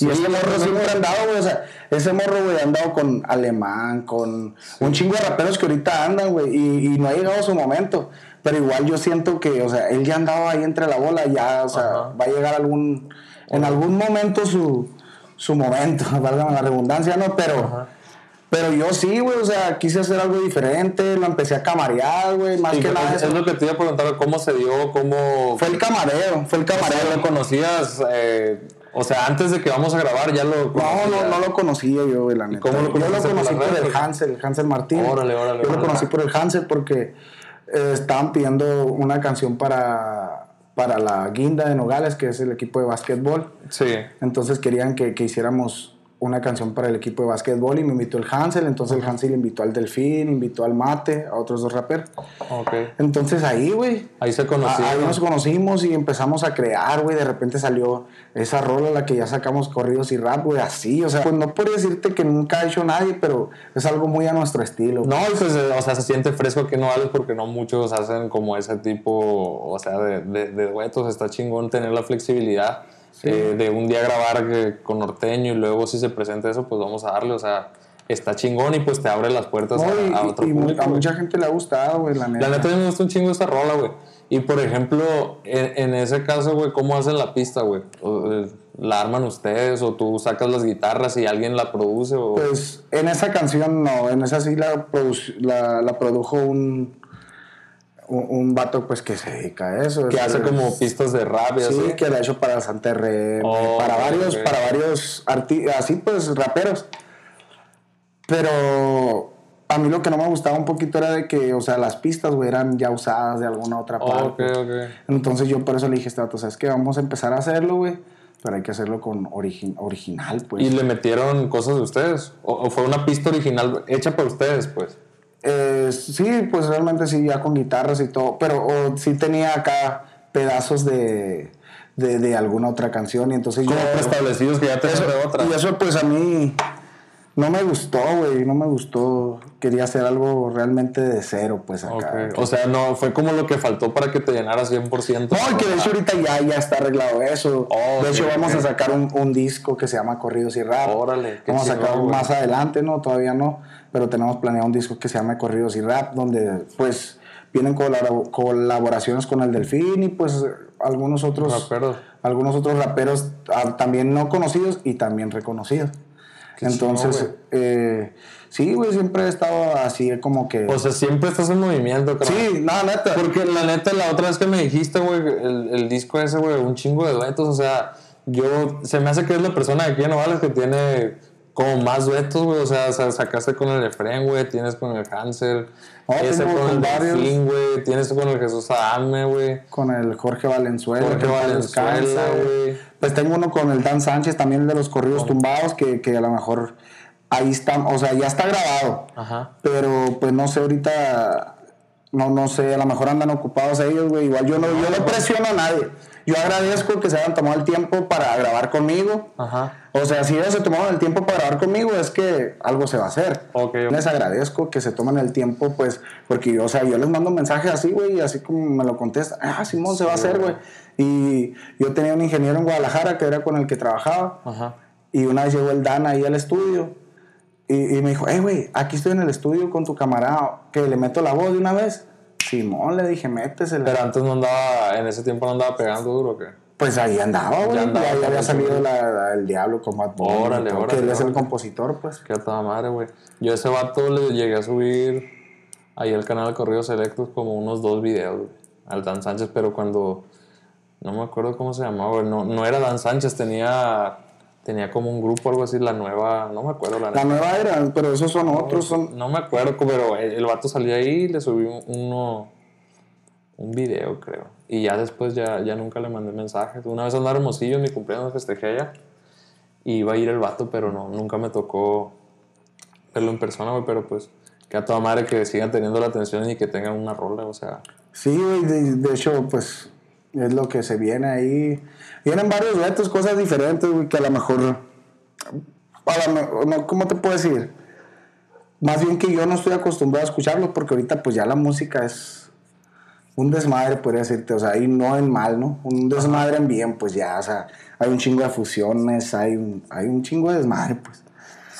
y ese morro siempre ha andado, güey, o sea, ese morro, güey, ha andado con Alemán, con un chingo de raperos que ahorita andan, güey, y, y no ha llegado su momento. Pero igual yo siento que, o sea, él ya andaba ahí entre la bola, ya, o sea, Ajá. va a llegar algún, en algún momento su, su momento, valga la redundancia, ¿no? Pero... Ajá. Pero yo sí, güey, o sea, quise hacer algo diferente, lo empecé a camarear, güey, más Sí, que nada es, eso. es lo que te iba a preguntar, ¿cómo se dio? ¿Cómo Fue el camareo, fue el o sea, camareo. lo conocías? eh, o sea, antes de que vamos a grabar ya lo No, conocías? no, no lo conocía yo, güey, la neta. cómo lo yo lo por conocí por, el Hansel, Hansel Martín. Órale, órale, Yo lo conocí por el Hansel porque eh, estaban pidiendo una canción para, para la Guinda de Nogales, que es el equipo de básquetbol. Sí. Entonces querían que, que hiciéramos una canción para el equipo de básquetbol y me invitó el Hansel, entonces el Hansel invitó al Delfín, invitó al Mate, a otros dos raperos. Ok. Entonces ahí, güey, Ahí se conocieron. Ahí nos conocimos y empezamos a crear, güey. De repente salió esa rola, la que ya sacamos corridos y rap, güey, así. O sea, pues no podría decirte que nunca ha hecho nadie, pero es algo muy a nuestro estilo. No, pues, eh, o sea, se siente fresco que no vales porque no muchos hacen como ese tipo, o sea, de, de, de duetos. Está chingón tener la flexibilidad eh, de un día grabar que- con norteño y luego si se presenta eso, pues vamos a darle, o sea, está chingón y pues te abre las puertas No, a, y, a otro y público. a mucha gente le ha gustado, güey, la neta. La neta a mí me gusta un chingo esa rola, güey. Y por ejemplo, en, en ese caso, güey, ¿cómo hacen la pista, güey? Eh, ¿La arman ustedes o tú sacas las guitarras y alguien la produce? O... Pues en esa canción no, en esa sí la, la, la produjo un, un, un vato pues que se dedica a eso. que Es- hace como pistas de rap Sí, así. que la ha hecho para Santa RM, Oh, para varios, para varios artistas, así pues raperos. Pero a mí lo que no me gustaba un poquito era de que, o sea, las pistas, güey, eran ya usadas de alguna otra Oh, ok, parte. ok. Entonces yo por eso le dije, este vato, ¿sabes qué? Vamos a empezar a hacerlo, güey. Pero hay que hacerlo con origi- original, pues. ¿Y le metieron cosas de ustedes? ¿O, o fue una pista original hecha por ustedes, pues? Eh, sí, pues realmente sí, ya con guitarras y todo. Pero o, sí tenía acá pedazos de, de, de alguna otra canción. Y entonces Como yo... preestablecidos que ya te Eso- otra. Y eso pues a mí no me gustó, güey, no me gustó. Quería hacer algo realmente de cero, pues acá. O sea, no, fue como lo que faltó para que te llenara 100%. No, y que de hecho ahorita ya, ya está arreglado eso. Oh, de hecho vamos a sacar un, un disco que se llama Corridos y Rap. Órale, Vamos a sacar más adelante, ¿no? Todavía no. Pero tenemos planeado un disco que se llama Corridos y Rap, donde pues vienen colabora- colaboraciones con el Delfín y pues algunos otros Raperos. algunos otros raperos ah, también no conocidos y también reconocidos. Qué Entonces, chingón, eh, sí, güey, siempre he estado así como que... O sea, siempre estás en movimiento, creo. sí, no, neta. Porque la neta, la otra vez que me dijiste, güey, el, el disco ese, güey, un chingo de duetos, o sea, yo, se me hace que es la persona de aquí en Novales que tiene como más duetos, güey, o sea, sa- sacaste con el Efren, güey, tienes con el Hansel, No, ese con el. Delfín, güey, tienes con el Jesús Adame, güey. Con el Jorge Valenzuela. Jorge Valenzuela, güey. Pues tengo uno con el Dan Sánchez, también el de los corridos tumbados, que, que a lo mejor ahí está, o sea, ya está grabado. Ajá. Pero pues no sé, ahorita, no, no sé, a lo mejor andan ocupados ellos, güey. Igual yo no, yo no presiono a nadie. Yo agradezco que se hayan tomado el tiempo para grabar conmigo. Ajá. O sea, si ellos se tomaron el tiempo para grabar conmigo, es que algo se va a hacer. Les agradezco que se tomen el tiempo, pues, porque, o sea, yo les mando mensajes así, güey, y así como me lo contestan, ah, Simón, se va a hacer, güey. Y yo tenía un ingeniero en Guadalajara que era con el que trabajaba, Ajá. y una vez llegó el Dan ahí al estudio, y, y me dijo, hey, güey, aquí estoy en el estudio con tu camarada, que le meto la voz de una vez. Simón, le dije, métesela. Pero antes no andaba, en ese tiempo no andaba pegando duro, ¿o ¿qué? Pues ahí andaba, güey. Ya andaba había salido güey. la- la- el diablo con Bad Bunny. Órale, órale, Que él es el compositor, pues. Qué toda madre, güey. Yo a ese vato le llegué a subir ahí al canal de Corridos Selectos como unos dos videos, güey. Al Dan Sánchez, pero cuando... No me acuerdo cómo se llamaba, güey. No, no era Dan Sánchez, tenía... Tenía como un grupo, algo así, la nueva... No me acuerdo la La nueva era, pero esos son otros, son... No me acuerdo, pero el, el vato salía ahí y le subí un- uno... Un video, creo. Y ya después ya, ya nunca le mandé mensajes. Una vez andaba hermosillo en mi cumpleaños, festejé allá. Y iba a ir el vato, pero no, nunca me tocó verlo en persona, güey. Pero pues, que a toda madre que sigan teniendo la atención y que tengan una rola, o sea. Sí, güey, de, de hecho, pues, es lo que se viene ahí. Vienen varios retos, cosas diferentes, güey, que a lo mejor... A ¿Cómo te puedo decir? Más bien que yo no estoy acostumbrado a escucharlo, porque ahorita, pues, ya la música es un desmadre, podría decirte, o sea, y no en mal, ¿no? Un desmadre en bien, pues ya, o sea, hay un chingo de fusiones, hay un, hay un chingo de desmadre, pues.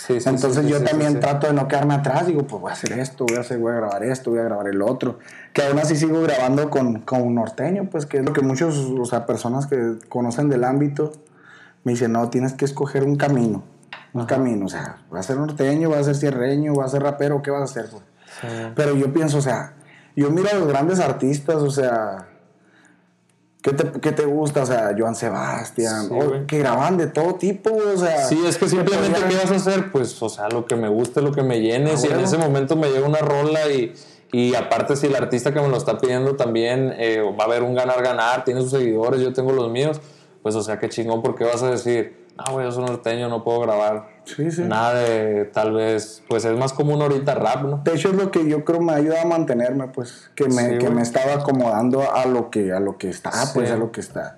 Sí, sí, Entonces sí, yo también trato de no quedarme atrás, digo, pues voy a hacer esto, voy a hacer, voy a grabar esto, voy a grabar el otro. Que aún así sigo grabando con, con un norteño, pues que es lo que muchos, o sea, personas que conocen del ámbito me dicen, no, tienes que escoger un camino, un camino, o sea, va a ser norteño, va a ser cierreño, va a ser rapero, ¿qué vas a hacer? pues? Pero yo pienso, o sea, yo miro a los grandes artistas, o sea, ¿qué te, qué te gusta? O sea, Joan Sebastián, Sí, que graban de todo tipo, o sea. Sí, es que simplemente, ¿qué vas a hacer? Pues, o sea, lo que me guste, lo que me llene. Ah, si en ese momento me llega una rola y, y aparte si el artista que me lo está pidiendo también eh, va a haber un ganar-ganar, tiene sus seguidores, yo tengo los míos, pues, o sea, qué chingón, porque vas a decir, ah, güey, yo soy norteño, no puedo grabar Sí, sí. nada de tal vez, pues es más común ahorita rap, ¿no? De hecho es lo que yo creo me ayuda a mantenerme, pues, que me, Sí, que me estaba acomodando a lo que, a lo que está, pues, a lo que está.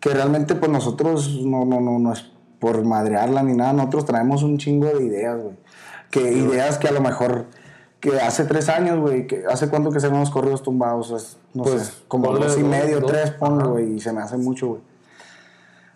Que realmente, pues, nosotros no, no, no, no es por madrearla ni nada, nosotros traemos un chingo de ideas, güey. Que ideas que a lo mejor, que hace tres años, güey, que hace cuánto que se los corridos tumbados, no Pues, sé, como dos y medio, dos. tres, Ajá. güey, y se me hace mucho, güey.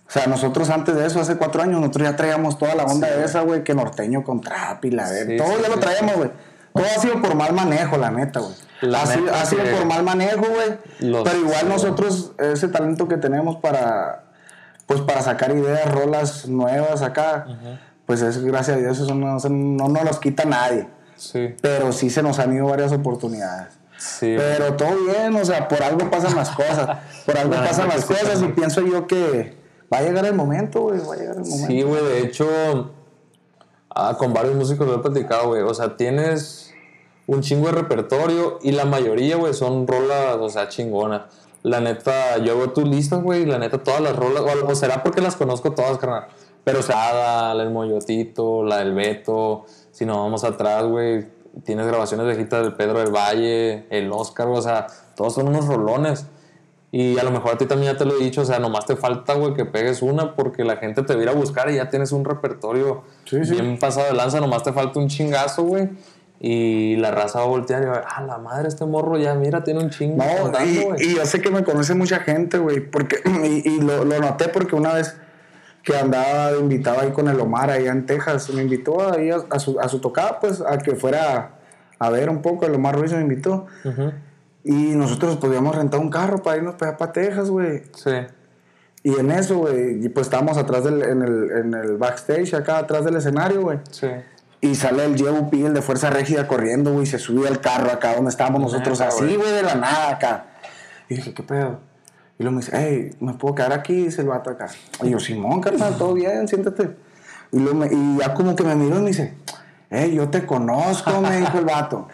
O sea, nosotros antes de eso, hace cuatro años, nosotros ya traíamos toda la onda de esa, güey, que norteño con trap y la. Sí, todo sí, ya lo traíamos, güey. Todo ha sido por mal manejo, la neta, güey. Ha, sido- ha sido por mal manejo, güey. Pero igual nosotros, ese talento que tenemos para, pues para sacar ideas, rolas nuevas acá, pues es gracias a Dios, eso no, no nos los quita nadie. Sí, Pero sí se nos han ido varias oportunidades. sí. Pero todo bien, o sea, por algo pasan las cosas. Por algo pasan las cosas y pienso yo que va a llegar el momento, güey, va a llegar el momento. Sí, güey, de hecho, ah, con varios músicos lo he platicado, güey. O sea, tienes un chingo de repertorio y la mayoría, güey, son rolas, o sea, chingonas. La neta, yo veo tu lista, güey, y la neta, todas las rolas, o, será porque las conozco todas, carnal. Pero, o sea, Ada, la del Moyotito, la del Beto, si nos vamos atrás, güey, tienes grabaciones viejitas del Pedro del Valle, el Oscar, o sea, todos son unos rolones. Y a lo mejor a ti también ya te lo he dicho, o sea, nomás te falta, güey, que pegues una porque la gente te va a ir a buscar y ya tienes un repertorio Sí, sí. bien pasado de lanza, nomás te falta un chingazo, güey. Y la raza va a voltear y va a ver, ah, la madre, este morro ya, mira, tiene un chingo. No, cantando, y, güey". y yo sé que me conoce mucha gente, güey, porque, y, y lo, lo noté porque una vez que andaba de invitado ahí con el Omar allá en Texas, me invitó ahí a, a su, a su tocada, pues, a que fuera a ver un poco, el Omar Ruiz me invitó, Ujú. Y nosotros podíamos rentar un carro para irnos para, para Texas, güey, Sí. y en eso, güey, y pues estábamos atrás del, en el, en el backstage, acá atrás del escenario, güey, Sí. y sale el JUP, el de Fuerza Régida, corriendo, güey, se sube al carro acá donde estábamos nosotros, así, güey. de la nada acá. Y dije, ¿qué pedo? Y luego me dice, hey, ¿me puedo quedar aquí? Dice el vato acá. Y yo, Simón, carnal, todo bien, siéntate. Y, luego me- y ya como que me miró y me dice, hey, yo te conozco, me dijo el vato.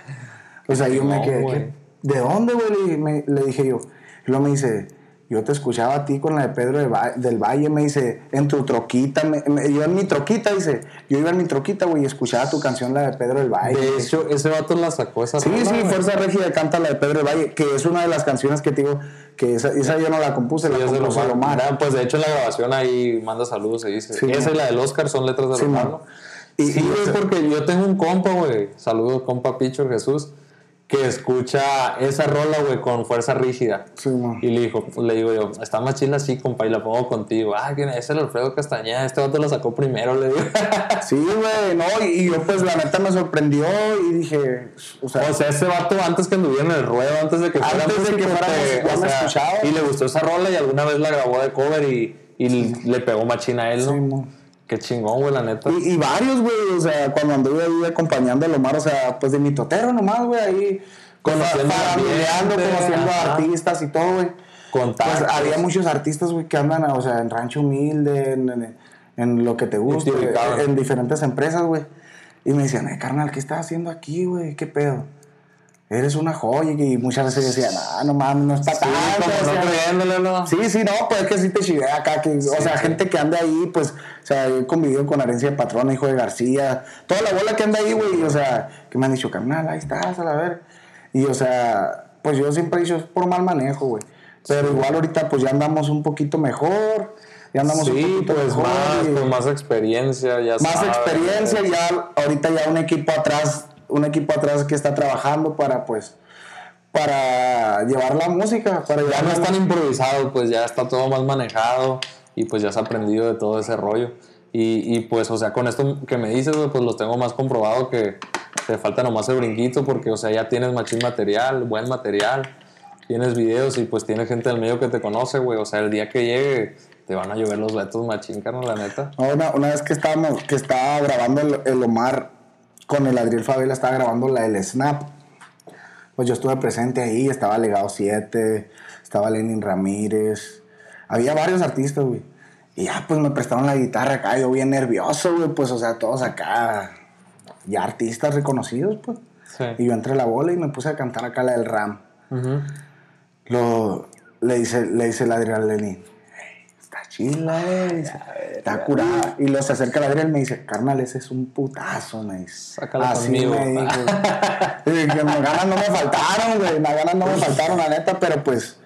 O sea, yo me quedé. ¿De dónde, güey? Le, dije- me- le dije yo. Y luego me dice, yo te escuchaba a ti con la de Pedro de Va- del Valle, me dice, en tu troquita, me- me- yo en mi troquita, dice, yo iba en mi troquita, güey, y escuchaba tu canción, la de Pedro del Valle. De hecho, ese vato la sacó esa Sí, sí. Fuerza Régida canta la de Pedro del Valle, que es una de las canciones que te digo, que esa, esa yo no la compuse, Sí, la es de compuso Lomar. Lomar. Ah, Pues de hecho en la grabación ahí manda saludos, se dice. Sí, Esa y la del Oscar son letras de Sí, Lomar, man. ¿no? Y- sí, y güey, ese- porque yo tengo un compa, güey. Saludos, compa Picho Jesús, que escucha esa rola, güey, con fuerza rígida. Sí, man. Y le, dijo, le digo yo, está más chila así, compa, y la pongo contigo. Ah, ¿quién es? El Alfredo Castañeda, este vato la sacó primero, le digo. Sí, güey, no, y, yo pues la neta me sorprendió y dije, o sea, O sea, ese vato antes que anduviera en el ruedo, antes de que fuera Antes de que fuera o sea, escuchaba. Y le gustó esa rola y alguna vez la grabó de cover y, y le pegó machina a él, ¿no? Sí, mo. Qué chingón, güey, la neta. y, y varios, güey, o sea, cuando anduve ahí acompañando a Lomar, o sea, pues de mi totero nomás, güey, ahí Conociendo conociendo a artistas y todo, güey. Contactos. Pues había muchos artistas, güey, que andan, o sea, en Rancho Humilde, en, en- en lo que te Multiubicados. en diferentes empresas, güey. Y me decían, eh, carnal, ¿qué estás haciendo aquí, güey? ¿Qué pedo? Eres una joya. Y muchas veces decían, ah, no mames, no está Sí, tanto. como no ¿no? Sí, sí, no, pues es que sí te chivé acá, que, o sea, sí. gente que anda ahí, pues, o sea, he convivido con Arencia de Patrón, hijo de García, toda la bola que anda ahí, güey, o sea, que me han dicho, carnal, ahí estás, a la ver. Y, o sea, pues yo siempre he dicho, es por mal manejo, güey. Pero igual ahorita, pues ya andamos un poquito mejor, ya andamos un poquito pues mejor. más, y- pues más experiencia, ya más sabes. experiencia, ya ahorita ya un equipo atrás, un equipo atrás que está trabajando para, pues, para llevar la música, para Ya no es tan improvisado, pues ya está todo más manejado y pues ya has aprendido de todo ese rollo. Y, y pues, o sea, con esto que me dices, pues los tengo más comprobado que te falta nomás el brinquito porque, o sea, ya tienes machín material, buen material, tienes videos y pues tienes gente del medio que te conoce, güey. O sea, el día que llegue te van a llover los retos machín, carnal, la neta. Una, una vez que estábamos, que estaba grabando el, el Omar con el Adriel Favela, estaba grabando la del Snap. Pues yo estuve presente ahí, estaba Legado 7, estaba Lenin Ramírez, había varios artistas, güey. Y ya, pues me prestaron la guitarra acá, yo bien nervioso, güey, pues, o sea, todos acá, ya artistas reconocidos, pues. Sí. Y yo entré a la bola y me puse a cantar acá la del Ram. Lo, le, dice, le dice el Adrián Lenin, "Ey, está eh. Curada. Y se acerca a Adriel y me dice, carnal, ese es un putazo, me dice. Sácala Así conmigo. me dijo. Que las ganas no me faltaron, güey. Las ganas no me faltaron, la neta, pero pues.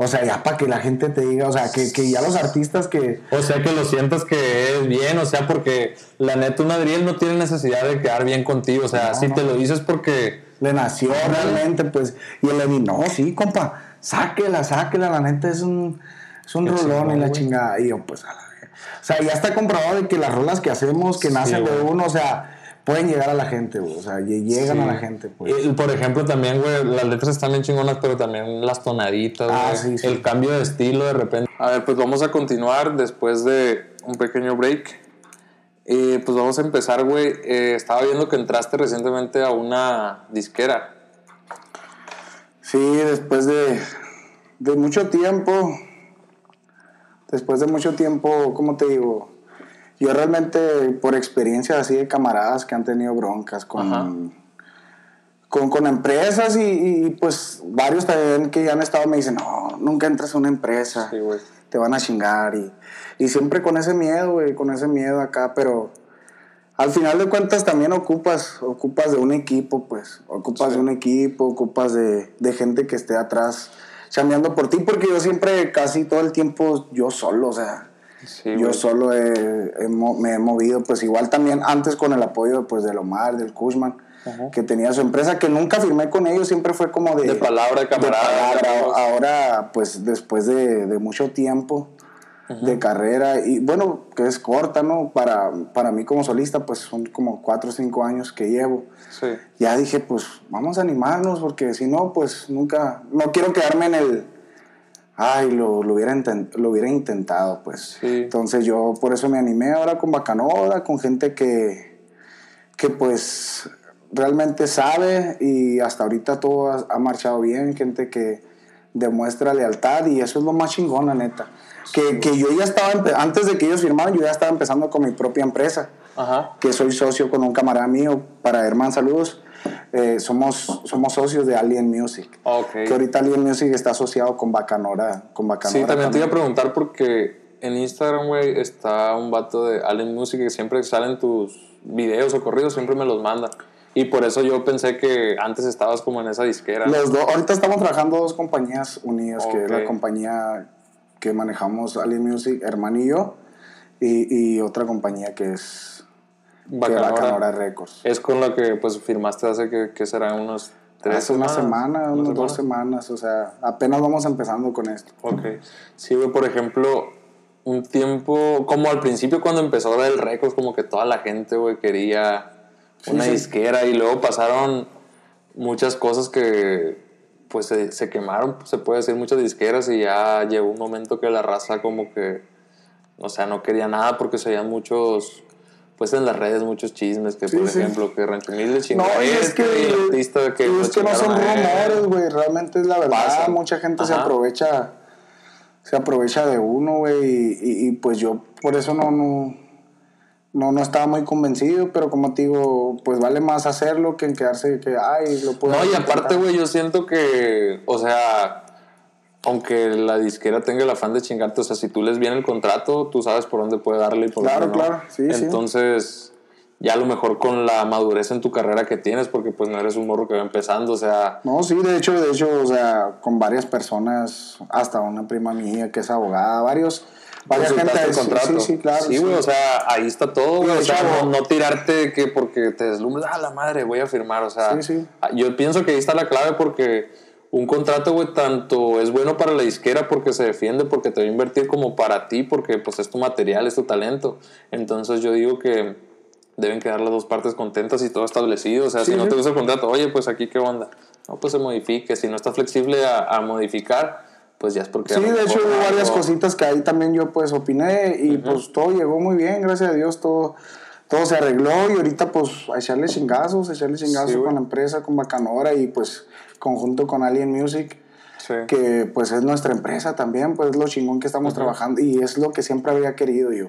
O sea, ya para que la gente te diga, o sea, que, que ya los artistas que. O sea, que lo sientas que es bien, o sea, porque la neta, un Adriel no tiene necesidad de quedar bien contigo. O sea, No, si no. te lo dices porque. Le nació realmente, pues. Y él le dijo, no, sí, compa, sáquela, sáquela, la neta es un, es un rolón y la chingada. Y yo, pues, a la verga. O sea, ya está comprobado de que las rolas que hacemos, que Sí, nacen de güey. uno, o sea, pueden llegar a la gente, güey. O sea, lle- llegan Sí. a la gente, pues. Y, por ejemplo, también, güey, las letras están bien chingonas, pero también las tonaditas, Ah, güey, sí, sí. el cambio de estilo de repente. A ver, pues vamos a continuar después de un pequeño break. Eh, pues vamos a empezar, güey. Eh, estaba viendo que entraste recientemente a una disquera. Sí, después de, de mucho tiempo, después de mucho tiempo, ¿cómo te digo? Yo realmente, por experiencia así de camaradas que han tenido broncas Ajá. con, con, con empresas y, y, pues varios también que ya han estado me dicen, no, nunca entras a una empresa, Sí, te van a chingar y, y siempre con ese miedo, güey, con ese miedo acá, pero al final de cuentas también ocupas, ocupas de un equipo, pues, ocupas de un equipo, ocupas de, de gente que esté atrás chambeando por ti, porque yo siempre, casi todo el tiempo, yo solo, o sea, Sí, yo solo he- me he movido, pues igual también antes con el apoyo pues del Omar, del Kushman, que tenía su empresa, que nunca firmé con ellos, siempre fue como de... De palabra, de camarada. palabra. de. Ahora, pues después de, de mucho tiempo de carrera, y bueno, que es corta, ¿no? Para, para mí como solista, pues son como cuatro o cinco años que llevo. Sí. Ya dije, pues vamos a animarnos, porque si no, pues nunca, no quiero quedarme en el, ay, lo, lo, hubiera, intent- lo hubiera intentado, pues. Sí. Entonces yo por eso me animé ahora con Bacanoda, con gente que, que pues realmente sabe y hasta ahorita todo ha, ha marchado bien, gente que demuestra lealtad y eso es lo más chingón, la neta. Que, que yo ya estaba, antes de que ellos firmaran, yo ya estaba empezando con mi propia empresa Ajá. que soy socio con un camarada mío, para Herman Saludos. Eh, somos, somos socios de Alien Music. Ok. Que ahorita Alien Music está asociado con Bacanora. Con Bacanora Sí, también te iba a también. preguntar porque en Instagram, güey, está un vato de Allen Music que siempre salen tus videos o corridos, siempre me los manda. Y por eso yo pensé que antes estabas como en esa disquera. Los dos, ahorita estamos trabajando dos compañías unidas, que es la compañía que manejamos Alien Music, Herman y yo, y, y otra compañía que es que Bacanora. Bacanora Records. Es con la que pues firmaste hace que, que serán unos tres Hace una semanas. semana, unas dos semanas, o sea, apenas vamos empezando con esto. Ok. Sí, güey, por ejemplo, un tiempo, como al principio cuando empezó el Records, como que toda la gente, güey, quería una sí. disquera y luego pasaron muchas cosas que pues se, se quemaron, se puede decir, muchas disqueras y ya llegó un momento que la raza como que, o sea, no quería nada porque se veían muchos, pues en las redes muchos chismes, que por sí. ejemplo, que Rancho chingó No, a y es este, que, y el artista que y es que no son rumores, güey. Realmente es la verdad. Pasa. Mucha gente se Ajá. aprovecha se aprovecha de uno, güey. Y, y- y, pues yo por eso no, no, no, no estaba muy convencido. Pero como te digo, pues vale más hacerlo que en quedarse que, ay, lo puedo No, y aparte, güey, yo siento que, o sea, aunque la disquera tenga el afán de chingarte, o sea, si tú les viene el contrato, tú sabes por dónde puede darle y por Claro, dónde no. claro, sí, sí. Entonces, ya a lo mejor con la madurez en tu carrera que tienes, porque pues no eres un morro que va empezando, o sea, No, sí, de hecho, de hecho, o sea, con varias personas, hasta una prima mía que es abogada, varios, varias gente. el sí, contrato. Sí, sí, claro. Sí, güey, o sea, ahí está todo, güey. O sea, no, no tirarte que porque te deslumbras, ah, la madre, voy a firmar, o sea. Sí, sí. Yo pienso que ahí está la clave porque un contrato, güey, tanto es bueno para la disquera porque se defiende, porque te va a invertir como para ti, porque pues es tu material, es tu talento. Entonces yo digo que deben quedar las dos partes contentas y todo establecido. O sea, Sí, si no sí. te gusta el contrato, oye, pues aquí qué onda. No, pues se modifique. Si no está flexible a, a modificar, pues ya es porque... Sí, de hecho hubo varias cositas que ahí también yo pues opiné y pues todo llegó muy bien, gracias a Dios, todo, todo se arregló y ahorita pues a echarle chingazos, a echarle chingazos Sí, con la empresa, con Bacanora y pues conjunto con Alien Music, Sí. que pues es nuestra empresa también, pues es lo chingón que estamos trabajando y es lo que siempre había querido yo.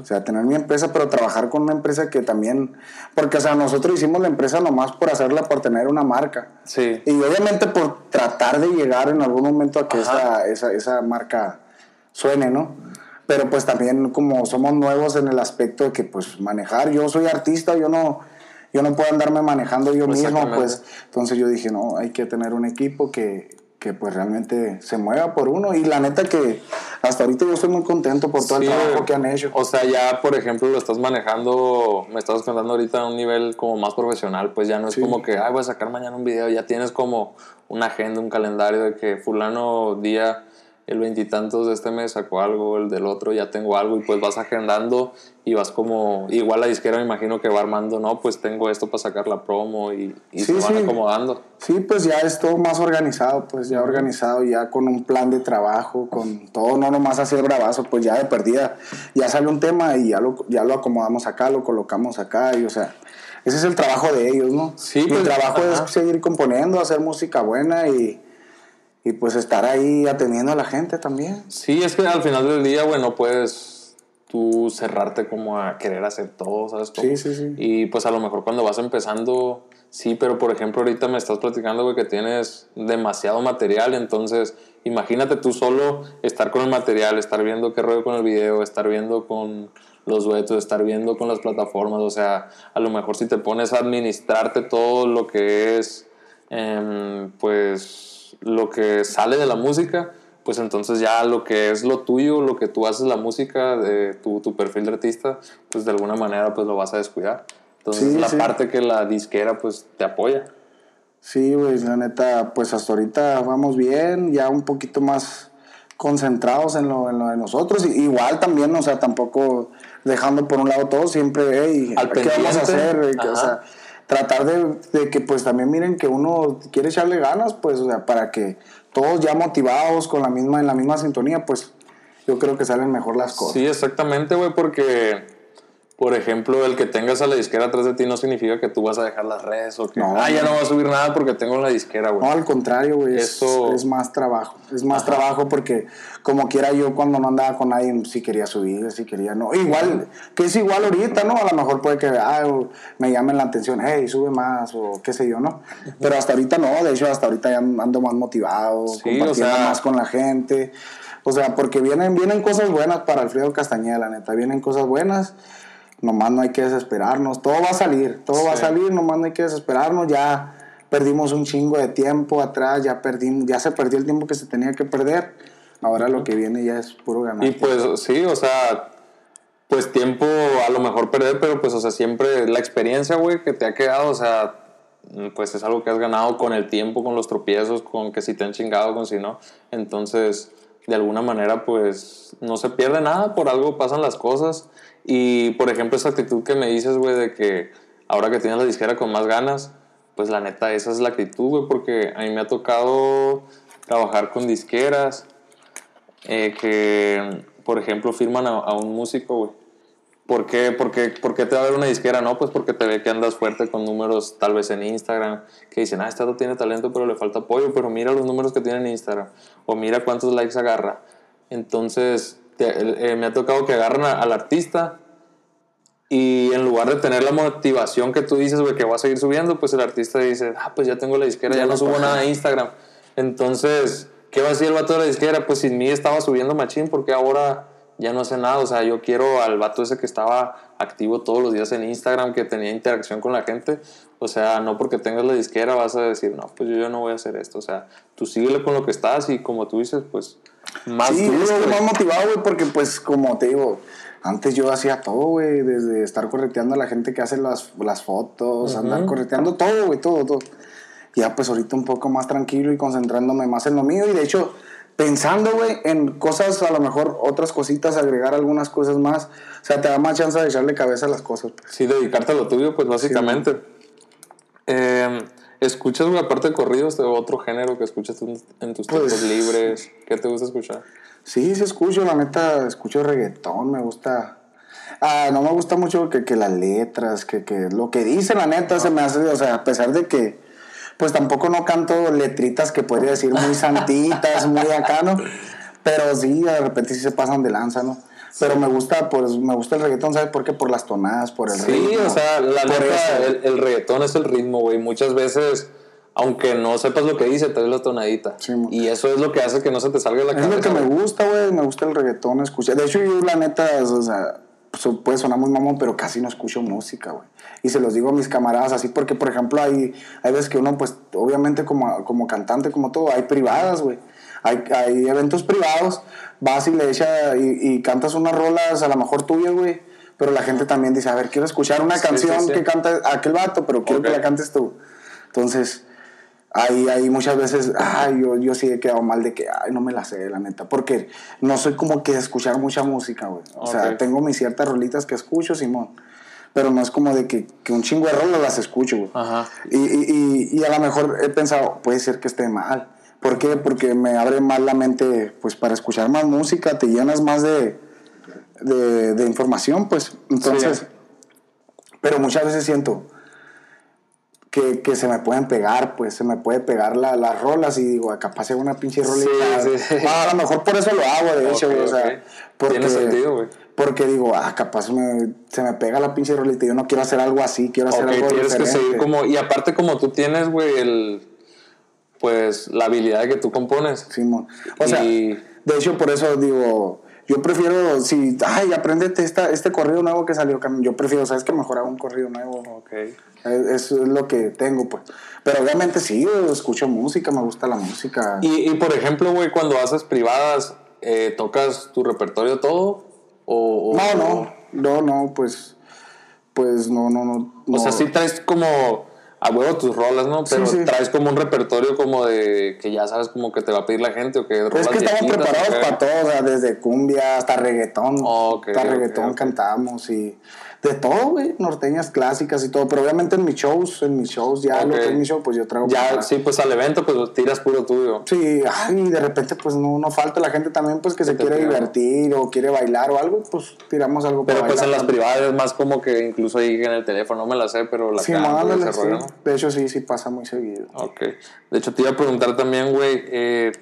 O sea, tener mi empresa, pero trabajar con una empresa que también, porque o sea, nosotros hicimos la empresa nomás por hacerla, por tener una marca. Sí. Y obviamente por tratar de llegar en algún momento a que esa, esa, esa marca suene, ¿no? pero pues también como somos nuevos en el aspecto de que pues manejar, yo soy artista, yo no, yo no puedo andarme manejando yo mismo, pues entonces yo dije, no, hay que tener un equipo que, que pues realmente se mueva por uno y la neta que hasta ahorita yo estoy muy contento por todo el trabajo que han hecho. O sea, ya por ejemplo lo estás manejando, me estás contando ahorita a un nivel como más profesional, pues ya no es como que, ay, voy a sacar mañana un video, ya tienes como una agenda, un calendario de que fulano día el veintitantos de este mes sacó algo, el del otro ya tengo algo y pues vas agendando y vas como, igual la disquera me imagino que va armando, no, pues tengo esto para sacar la promo y, y se van acomodando. Sí, pues ya es todo más organizado, pues ya organizado, ya con un plan de trabajo, con todo, no nomás hacer bravazo, pues ya de perdida, ya sale un tema y ya lo, ya lo acomodamos acá, lo colocamos acá y o sea, ese es el trabajo de ellos, ¿no? Sí, Mi pues, trabajo es seguir componiendo, hacer música buena y y pues estar ahí atendiendo a la gente también. Sí, es que al final del día, bueno, puedes tú cerrarte como a querer hacer todo, ¿sabes? Sí, sí, sí. Y pues a lo mejor cuando vas empezando, sí, pero por ejemplo ahorita me estás platicando, güey, que tienes demasiado material, entonces imagínate tú solo estar con el material, estar viendo qué rollo con el video, estar viendo con los duetos, estar viendo con las plataformas, o sea, a lo mejor si te pones a administrarte todo lo que es, em, pues lo que sale de la música, pues entonces ya lo que es lo tuyo, lo que tú haces la música, de tu, tu perfil de artista, pues de alguna manera pues lo vas a descuidar. Entonces la parte que la disquera pues te apoya. Sí, güey, la neta, pues hasta ahorita vamos bien, ya un poquito más concentrados en lo, en lo de nosotros. igual también, o sea, tampoco dejando por un lado todo, siempre, hey, ¿qué vamos a hacer? O sea, tratar de, que pues también miren que uno quiere echarle ganas, pues, o sea, para que todos ya motivados con la misma, en la misma sintonía, pues yo creo que salen mejor las cosas. Sí, exactamente, güey, porque por ejemplo, el que tengas a la disquera atrás de ti no significa que tú vas a dejar las redes o que, no, ah, ya no va a subir nada porque tengo la disquera, güey. No, al contrario, güey, Eso... es, más trabajo. Es más trabajo porque como quiera yo cuando no andaba con nadie, si quería subir, si quería no. Igual, que es igual ahorita, ¿no? A lo mejor puede que ah, me llamen la atención, hey, sube más o qué sé yo, ¿no? Pero hasta ahorita no, de hecho hasta ahorita ya ando más motivado, sí, compartiendo más con la gente. O sea, porque vienen, vienen cosas buenas para Alfredo Castañeda, la neta, vienen cosas buenas nomás no hay que desesperarnos, todo va a salir, todo va a salir, nomás no hay que desesperarnos, ya perdimos un chingo de tiempo atrás, ya perdimos, ya se perdió el tiempo que se tenía que perder, ahora lo que viene ya es puro ganar. Y pues sí, o sea, pues tiempo a lo mejor perder, pero pues o sea, siempre la experiencia, güey, que te ha quedado, o sea, pues es algo que has ganado con el tiempo, con los tropiezos, con que si te han chingado, con si no, entonces de alguna manera pues no se pierde nada, por algo pasan las cosas y por ejemplo, esa actitud que me dices, güey, de que ahora que tienes la disquera con más ganas, pues la neta, esa es la actitud, güey, porque a mí me ha tocado trabajar con disqueras eh, que, por ejemplo, firman a, un músico, güey. ¿Por qué, por, qué, ¿Por qué te va a ver una disquera? No, pues porque te ve que andas fuerte con números tal vez en Instagram, que dicen, ah, este no tiene talento, pero le falta apoyo, pero mira los números que tiene en Instagram, o mira cuántos likes agarra. Entonces, eh, me ha tocado que agarren al artista y en lugar de tener la motivación que tú dices, güey, que va a seguir subiendo, pues el artista dice, ah, pues ya tengo la disquera, ya no subo nada a Instagram. Entonces, ¿qué va a decir el vato de la disquera? Pues sin mí estaba subiendo machín, porque ahora ya no hace nada. O sea, yo quiero al vato ese que estaba activo todos los días en Instagram, que tenía interacción con la gente. O sea, no porque tengas la disquera vas a decir, no, pues yo, yo no voy a hacer esto. O sea, tú síguele con lo que estás y como tú dices, pues más sí, más motivado, güey, porque pues como te digo, antes yo hacía todo, güey, desde estar correteando a la gente que hace las, las fotos, andar correteando todo, güey, todo, todo. Ya pues ahorita un poco más tranquilo y concentrándome más en lo mío y de hecho pensando, güey, en cosas, a lo mejor otras cositas, agregar algunas cosas más. O sea, te da más chance de echarle cabeza a las cosas. Pues. Sí, dedicarte a lo tuyo, pues básicamente. Em, ¿Escuchas, güey, aparte de corridos, de otro género que escuchas en tus tiempos pues, libres? ¿Qué te gusta escuchar? Sí, sí escucho, la neta, escucho reggaetón, me gusta. Ah, no me gusta mucho que, que las letras, que, que, lo que dice la neta se me hace, o sea, a pesar de que, pues tampoco no canto letritas que podría decir muy santitas, muy acá, ¿no? Pero sí, de repente sí se pasan de lanza, ¿no? Pero me gusta, pues, me gusta el reggaetón, ¿sabes por qué? Por las tonadas, por el ritmo. Sí, o sea, la neta, el, el, reggaetón es el ritmo, güey. Muchas veces aunque no sepas lo que dice, te ves la tonadita. Sí, y eso es lo que hace que no se te salga la Es cabeza. lo que me gusta, güey. Me gusta el reggaetón, escuchar. De hecho, yo, la neta, o sea, pues, puede sonar muy mamón, pero casi no escucho música, güey. Y se los digo a mis camaradas así, porque, por ejemplo, hay, hay veces que uno, pues, obviamente, como, como cantante, como todo, hay privadas, güey. Hay, hay eventos privados, vas y le echas y, y cantas unas rolas, a lo mejor tuyas, güey. Pero la gente también dice, a ver, quiero escuchar una Sí, canción sí, sí. que canta aquel vato, pero quiero que la cantes tú. Entonces, Ahí, ahí muchas veces, ay, yo, yo sí he quedado mal de que, ay, no me la sé, la neta. Porque no soy como que escuchar mucha música, güey. O sea, tengo mis ciertas rolitas que escucho, Simón. Pero no es como de que, que un chingo de rolas las escucho, güey. Ajá. Y, y, y, y a lo mejor he pensado, puede ser que esté mal. ¿Por qué? Porque me abre más la mente, pues, para escuchar más música, te llenas más de, de, de información, pues. Entonces, Sí. pero muchas veces siento que, que se me pueden pegar, pues, se me puede pegar la- las rolas y digo, "Ah, capaz hago una pinche rolita. Sí, sí, sí. Ah, a lo mejor por eso lo hago, de hecho, Ok, güey, o sea, porque, Tiene sentido, güey. porque digo, ah, capaz me- se me pega la pinche rolita y yo no quiero hacer algo así, quiero hacer Ok, algo tienes que seguir como. Y aparte, como tú tienes, güey, el. Pues la habilidad que tú compones. Simón. O sea, Y- de hecho, por eso digo, yo prefiero, si, ay, aprendete esta, este corrido nuevo que salió, yo prefiero, ¿sabes que Mejor hago un corrido nuevo. Ok. Es- Eso es lo que tengo, pues. Pero obviamente sí, escucho música, me gusta la música. Y, y, por ejemplo, güey, cuando haces privadas, eh, ¿tocas tu repertorio todo? O, o- No, no, no, no, pues, pues no, no, no. O no. sea, sí traes como a huevo tus rolas, ¿no? Pero Sí, sí. traes como un repertorio como de que ya sabes como que te va a pedir la gente o que Es rolas que estamos preparados para todo, o sea, desde cumbia hasta reggaetón. Ok, hasta ok, reggaetón ok. cantamos y de todo, güey, norteñas clásicas y todo. Pero obviamente en mis shows, en mis shows, ya lo que es mi show, pues yo traigo. Ya, para- sí, pues al evento, pues tiras puro tuyo. Sí, ay, de repente pues no, no falta la gente también pues que se quiere tira. divertir o quiere bailar o algo, pues tiramos algo Pero para pues en las privadas es más como que incluso ahí en el teléfono, no me la sé, pero la Sí, canto y ese sí. De hecho sí, sí pasa muy seguido. Ok. De hecho, te iba a preguntar también, güey, eh,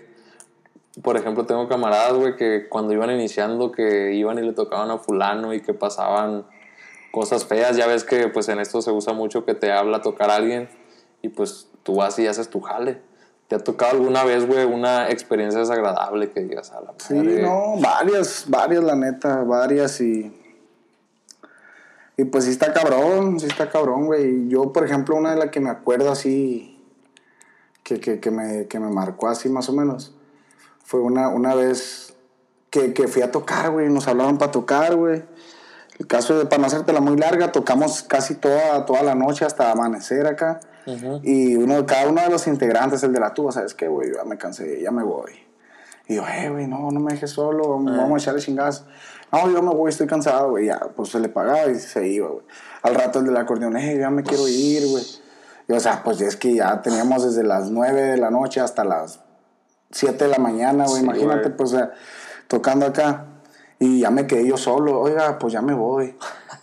por ejemplo, tengo camaradas, güey, que cuando iban iniciando, que iban y le tocaban a fulano y que pasaban cosas feas, ya ves que pues en esto se usa mucho que te habla a tocar a alguien y pues tú vas y haces tu jale. ¿Te ha tocado alguna vez, güey, una experiencia desagradable que digas a la Sí, madre? no, varias, varias la neta, varias y... Y pues sí está cabrón, sí está cabrón, güey. Yo, por ejemplo, una de las que me acuerdo así, que, que, que, me, que me marcó así más o menos, fue una, una vez que, que fui a tocar, güey. Nos hablaron para tocar, güey. El caso de, para no hacértela muy larga, tocamos casi toda, toda la noche hasta amanecer acá. Ujú. Y uno, cada uno de los integrantes, el de la tuba, ¿sabes qué, güey? Ya me cansé, ya me voy. Y yo, eh, güey, no, no me dejes solo, vamos, vamos a echarle chingadas. No, yo me voy, estoy cansado, güey. Ya, pues se le pagaba y se iba, güey. Al rato el del acordeón, eh, ya me quiero ir, güey. Y o sea, pues es que ya teníamos desde las 9 de la noche hasta las 7 de la mañana, güey. Sí, Imagínate, güey. pues, o sea, tocando acá. Y ya me quedé yo solo, oiga, pues ya me voy.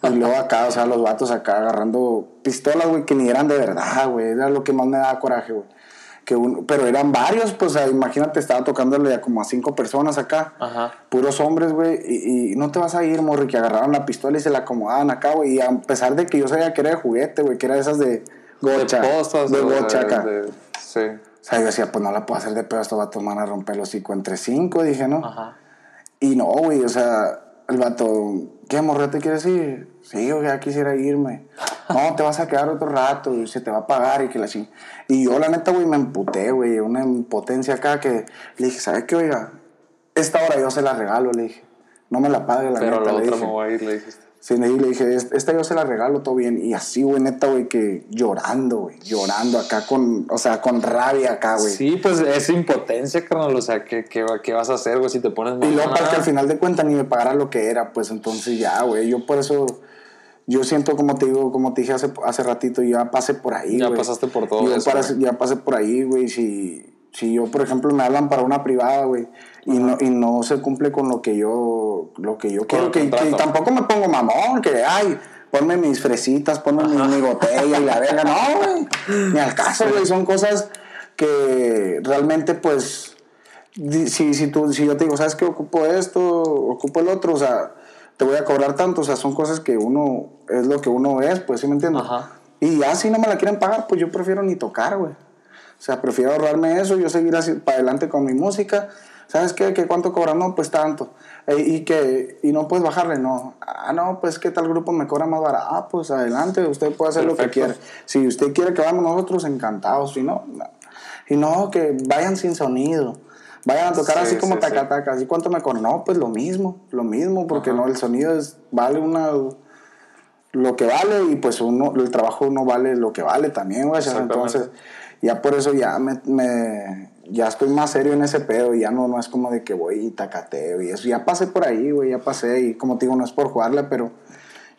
Y luego acá, o sea, los vatos acá agarrando pistolas, güey, que ni eran de verdad, güey. Era lo que más me daba coraje, güey. Que un- pero eran varios, pues, imagínate, estaba tocándole a como a cinco personas acá. Ajá. Puros hombres, güey. Y, y no te vas a ir, morri, que agarraron la pistola y se la acomodaban acá, güey. Y a pesar de que yo sabía que era de juguete, güey, que era de esas de gocha. De postas. De gocha acá. de- sí. O sea, yo decía, pues no la puedo hacer de pedo, estos vatos van a romper el hocico entre cinco, dije, ¿no? Ajá. Y no, güey, o sea, el vato, ¿qué morra te quieres ir? Sí, yo ya quisiera irme. No, te vas a quedar otro rato y se te va a pagar y que la ching. Y yo, la neta, güey, me emputé, güey, una impotencia acá que le dije, ¿sabes qué, oiga? Esta hora yo se la regalo, le dije. No me la pague, la Pero neta, la le otra dije. me voy a ir, le dijiste. Sí, le le dije, "Es- esta yo se la regalo todo bien. Y así, güey, neta, güey, que llorando, güey, llorando acá con, o sea, con rabia acá, güey. Sí, pues es impotencia, carnal. O sea, ¿qué, qué, qué vas a hacer, güey, si te pones Y luego para que al final de cuentas ni me pagara lo que era, pues entonces ya, güey. Yo por eso, yo siento como te digo, como te dije hace, hace ratito, ya pasé por ahí, Ya pasaste por todo Yo eso, ya pasé por ahí, güey. Si, si yo, por ejemplo, me hablan para una privada, güey, y no, y no se cumple con lo que yo, lo que yo quiero, que, que tampoco me pongo mamón, que, ay, ponme mis fresitas, ponme mi, mi botella y la verga. No, güey. Ni al caso, güey. Son cosas que realmente, pues, si, si, tú, si yo te digo, ¿sabes qué? Ocupo esto, ocupo el otro, o sea, te voy a cobrar tanto, o sea, son cosas que uno, es lo que uno es, pues, ¿sí me entiendes? Ajá. Y ya si no me la quieren pagar, pues yo prefiero ni tocar, güey. O sea, prefiero ahorrarme eso, yo seguir así para adelante con mi música. ¿Sabes qué? ¿Que ¿Cuánto cobran? No, pues tanto. Eh, y que y no puedes bajarle, no. Ah, no, pues que tal grupo me cobra más barato. Ah, pues adelante, usted puede hacer lo que quiera. Si usted quiere que vamos nosotros, encantados. Si no, no. Y no, que vayan sin sonido. Vayan a tocar Sí, así como sí, taca sí. taca. ¿Así cuánto me cobran? No, pues lo mismo, lo mismo, porque no, el sonido es, vale una lo que vale y pues uno, el trabajo no vale lo que vale también, güey. Entonces, ya por eso ya me, me- ya estoy más serio en ese pedo, ya no, no es como de que voy y tacateo y eso. Ya pasé por ahí, güey, ya pasé y como te digo, no es por jugarla, pero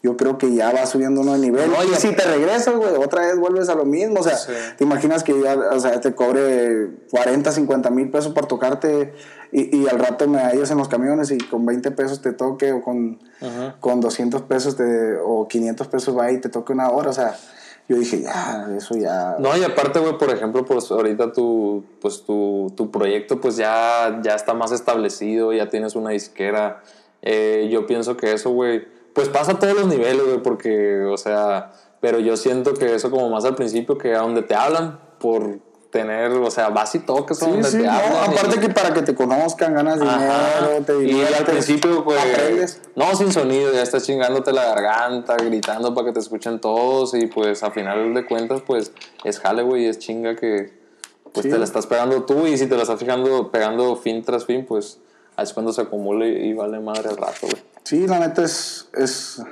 yo creo que ya va subiendo uno de nivel. No, y si te regresas, güey, otra vez vuelves a lo mismo. O sea, Sí. te imaginas que ya, o sea, te cobre 40, 50 mil pesos por tocarte y, y al rato me hallas en los camiones y con 20 pesos te toque o con, con 200 pesos te, o 500 pesos va y te toque una hora. O sea, yo dije, ya, eso ya. No, y aparte, güey, por ejemplo, pues ahorita tu, pues tu, tu proyecto pues ya, ya está más establecido, ya tienes una disquera. Eh, yo pienso que eso, güey, pues pasa a todos los niveles, güey, porque, o sea, pero yo siento que eso como más al principio, que a donde te hablan por tener, o sea, vas y tocas Sí, donde sí, te no, hablan. y- aparte que para que te conozcan, ganas dinero, Ajá. te y al principio, pues, aprendes. no, sin sonido, ya estás chingándote la garganta, gritando para que te escuchen todos y pues a final de cuentas, pues es jale, güey, es chinga que pues Sí. te la estás pegando tú y si te la estás fijando, pegando fin tras fin, pues ahí es cuando se acumula y, y vale madre el rato, güey. Sí, la neta es, es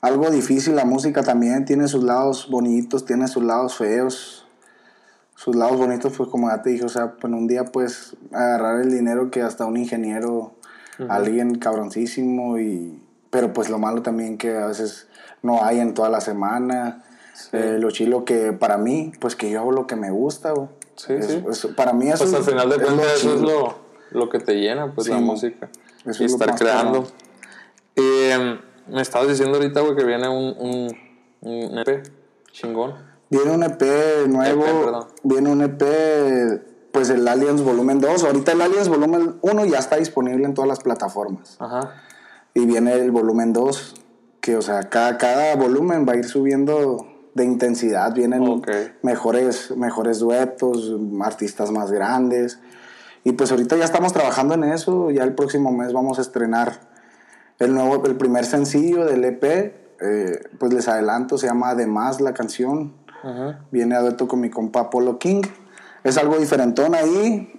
algo difícil. La música también tiene sus lados bonitos, tiene sus lados feos. Sus lados bonitos, pues como ya te dije, o sea, pues un día pues agarrar el dinero que hasta un ingeniero, alguien cabroncísimo, y, pero pues lo malo también que a veces no hay en toda la semana. Eh, lo chilo que para mí, pues que yo hago lo que me gusta, güey. Sí, Es- sí. es- para mí eso Pues al final de cuentas eso es lo, lo que te llena, pues Sí, la música. Eso y es estar creando. Eh, me estabas diciendo ahorita, güey, que viene un, un, un EP chingón. Viene un EP nuevo, EP, perdón. viene un EP, pues el Aliens Volumen 2. Ahorita el Aliens Volumen 1 ya está disponible en todas las plataformas. Ajá. Y viene el volumen 2, que o sea, cada, cada volumen va a ir subiendo de intensidad. Vienen mejores, mejores duetos, artistas más grandes. Y pues ahorita ya estamos trabajando en eso. Ya el próximo mes vamos a estrenar el nuevo, el primer sencillo del EP. eh, pues les adelanto, se llama Además la canción. Ajá. Viene a dueto con mi compa Polo King. Es algo diferentón ahí.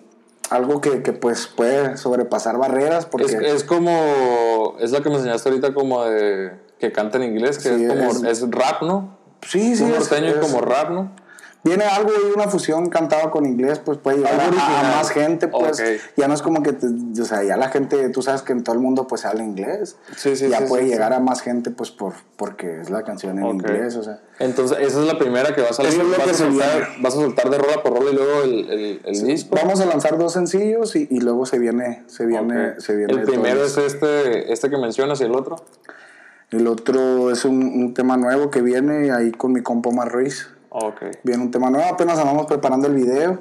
Algo que, que, pues puede sobrepasar barreras porque... Es, es como. Es la que me enseñaste ahorita, como de. Que canta en inglés, que Sí, es como. es- Es, rap, ¿no? sí, sí, un norteño es- como rap, ¿no? Viene algo y una fusión cantada con inglés, pues puede llegar Algo a, más gente, pues ya no es como que, te- o sea, ya la gente, tú sabes que en todo el mundo pues habla inglés, Sí, sí, ya sí, puede sí, llegar a más gente pues por, porque es la canción en inglés, o sea. Entonces, esa es la primera que va a salir. Es vas, que a soltar, vas a soltar de rola por rola y luego el, el, el disco. Vamos a lanzar dos sencillos y, y luego se viene, se viene, se viene el primero es este, este que mencionas y el otro. El otro es un, un tema nuevo que viene ahí con mi compa Omar Ruiz. Ok. Viene un tema nuevo, apenas andamos preparando el video.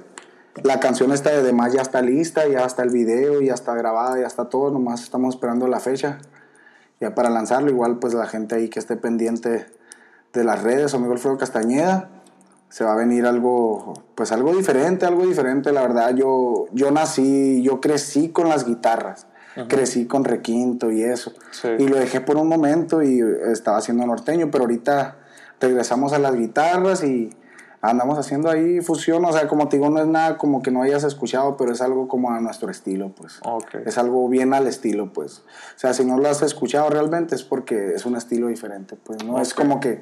La canción esta de demás ya está lista, ya está el video, ya está grabada, ya está todo, nomás estamos esperando la fecha. Ya para lanzarlo, igual pues la gente ahí que esté pendiente de las redes, amigo Alfredo Castañeda, se va a venir algo, pues algo diferente, algo diferente, la verdad, yo, yo nací, yo crecí con las guitarras, crecí con requinto y eso, Sí. y lo dejé por un momento y estaba haciendo norteño, pero ahorita regresamos a las guitarras y andamos haciendo ahí fusión, o sea, como te digo, no es nada como que no hayas escuchado, pero es algo como a nuestro estilo, pues. Ok. Es algo bien al estilo, pues. O sea, si no lo has escuchado realmente es porque es un estilo diferente, pues. No es como que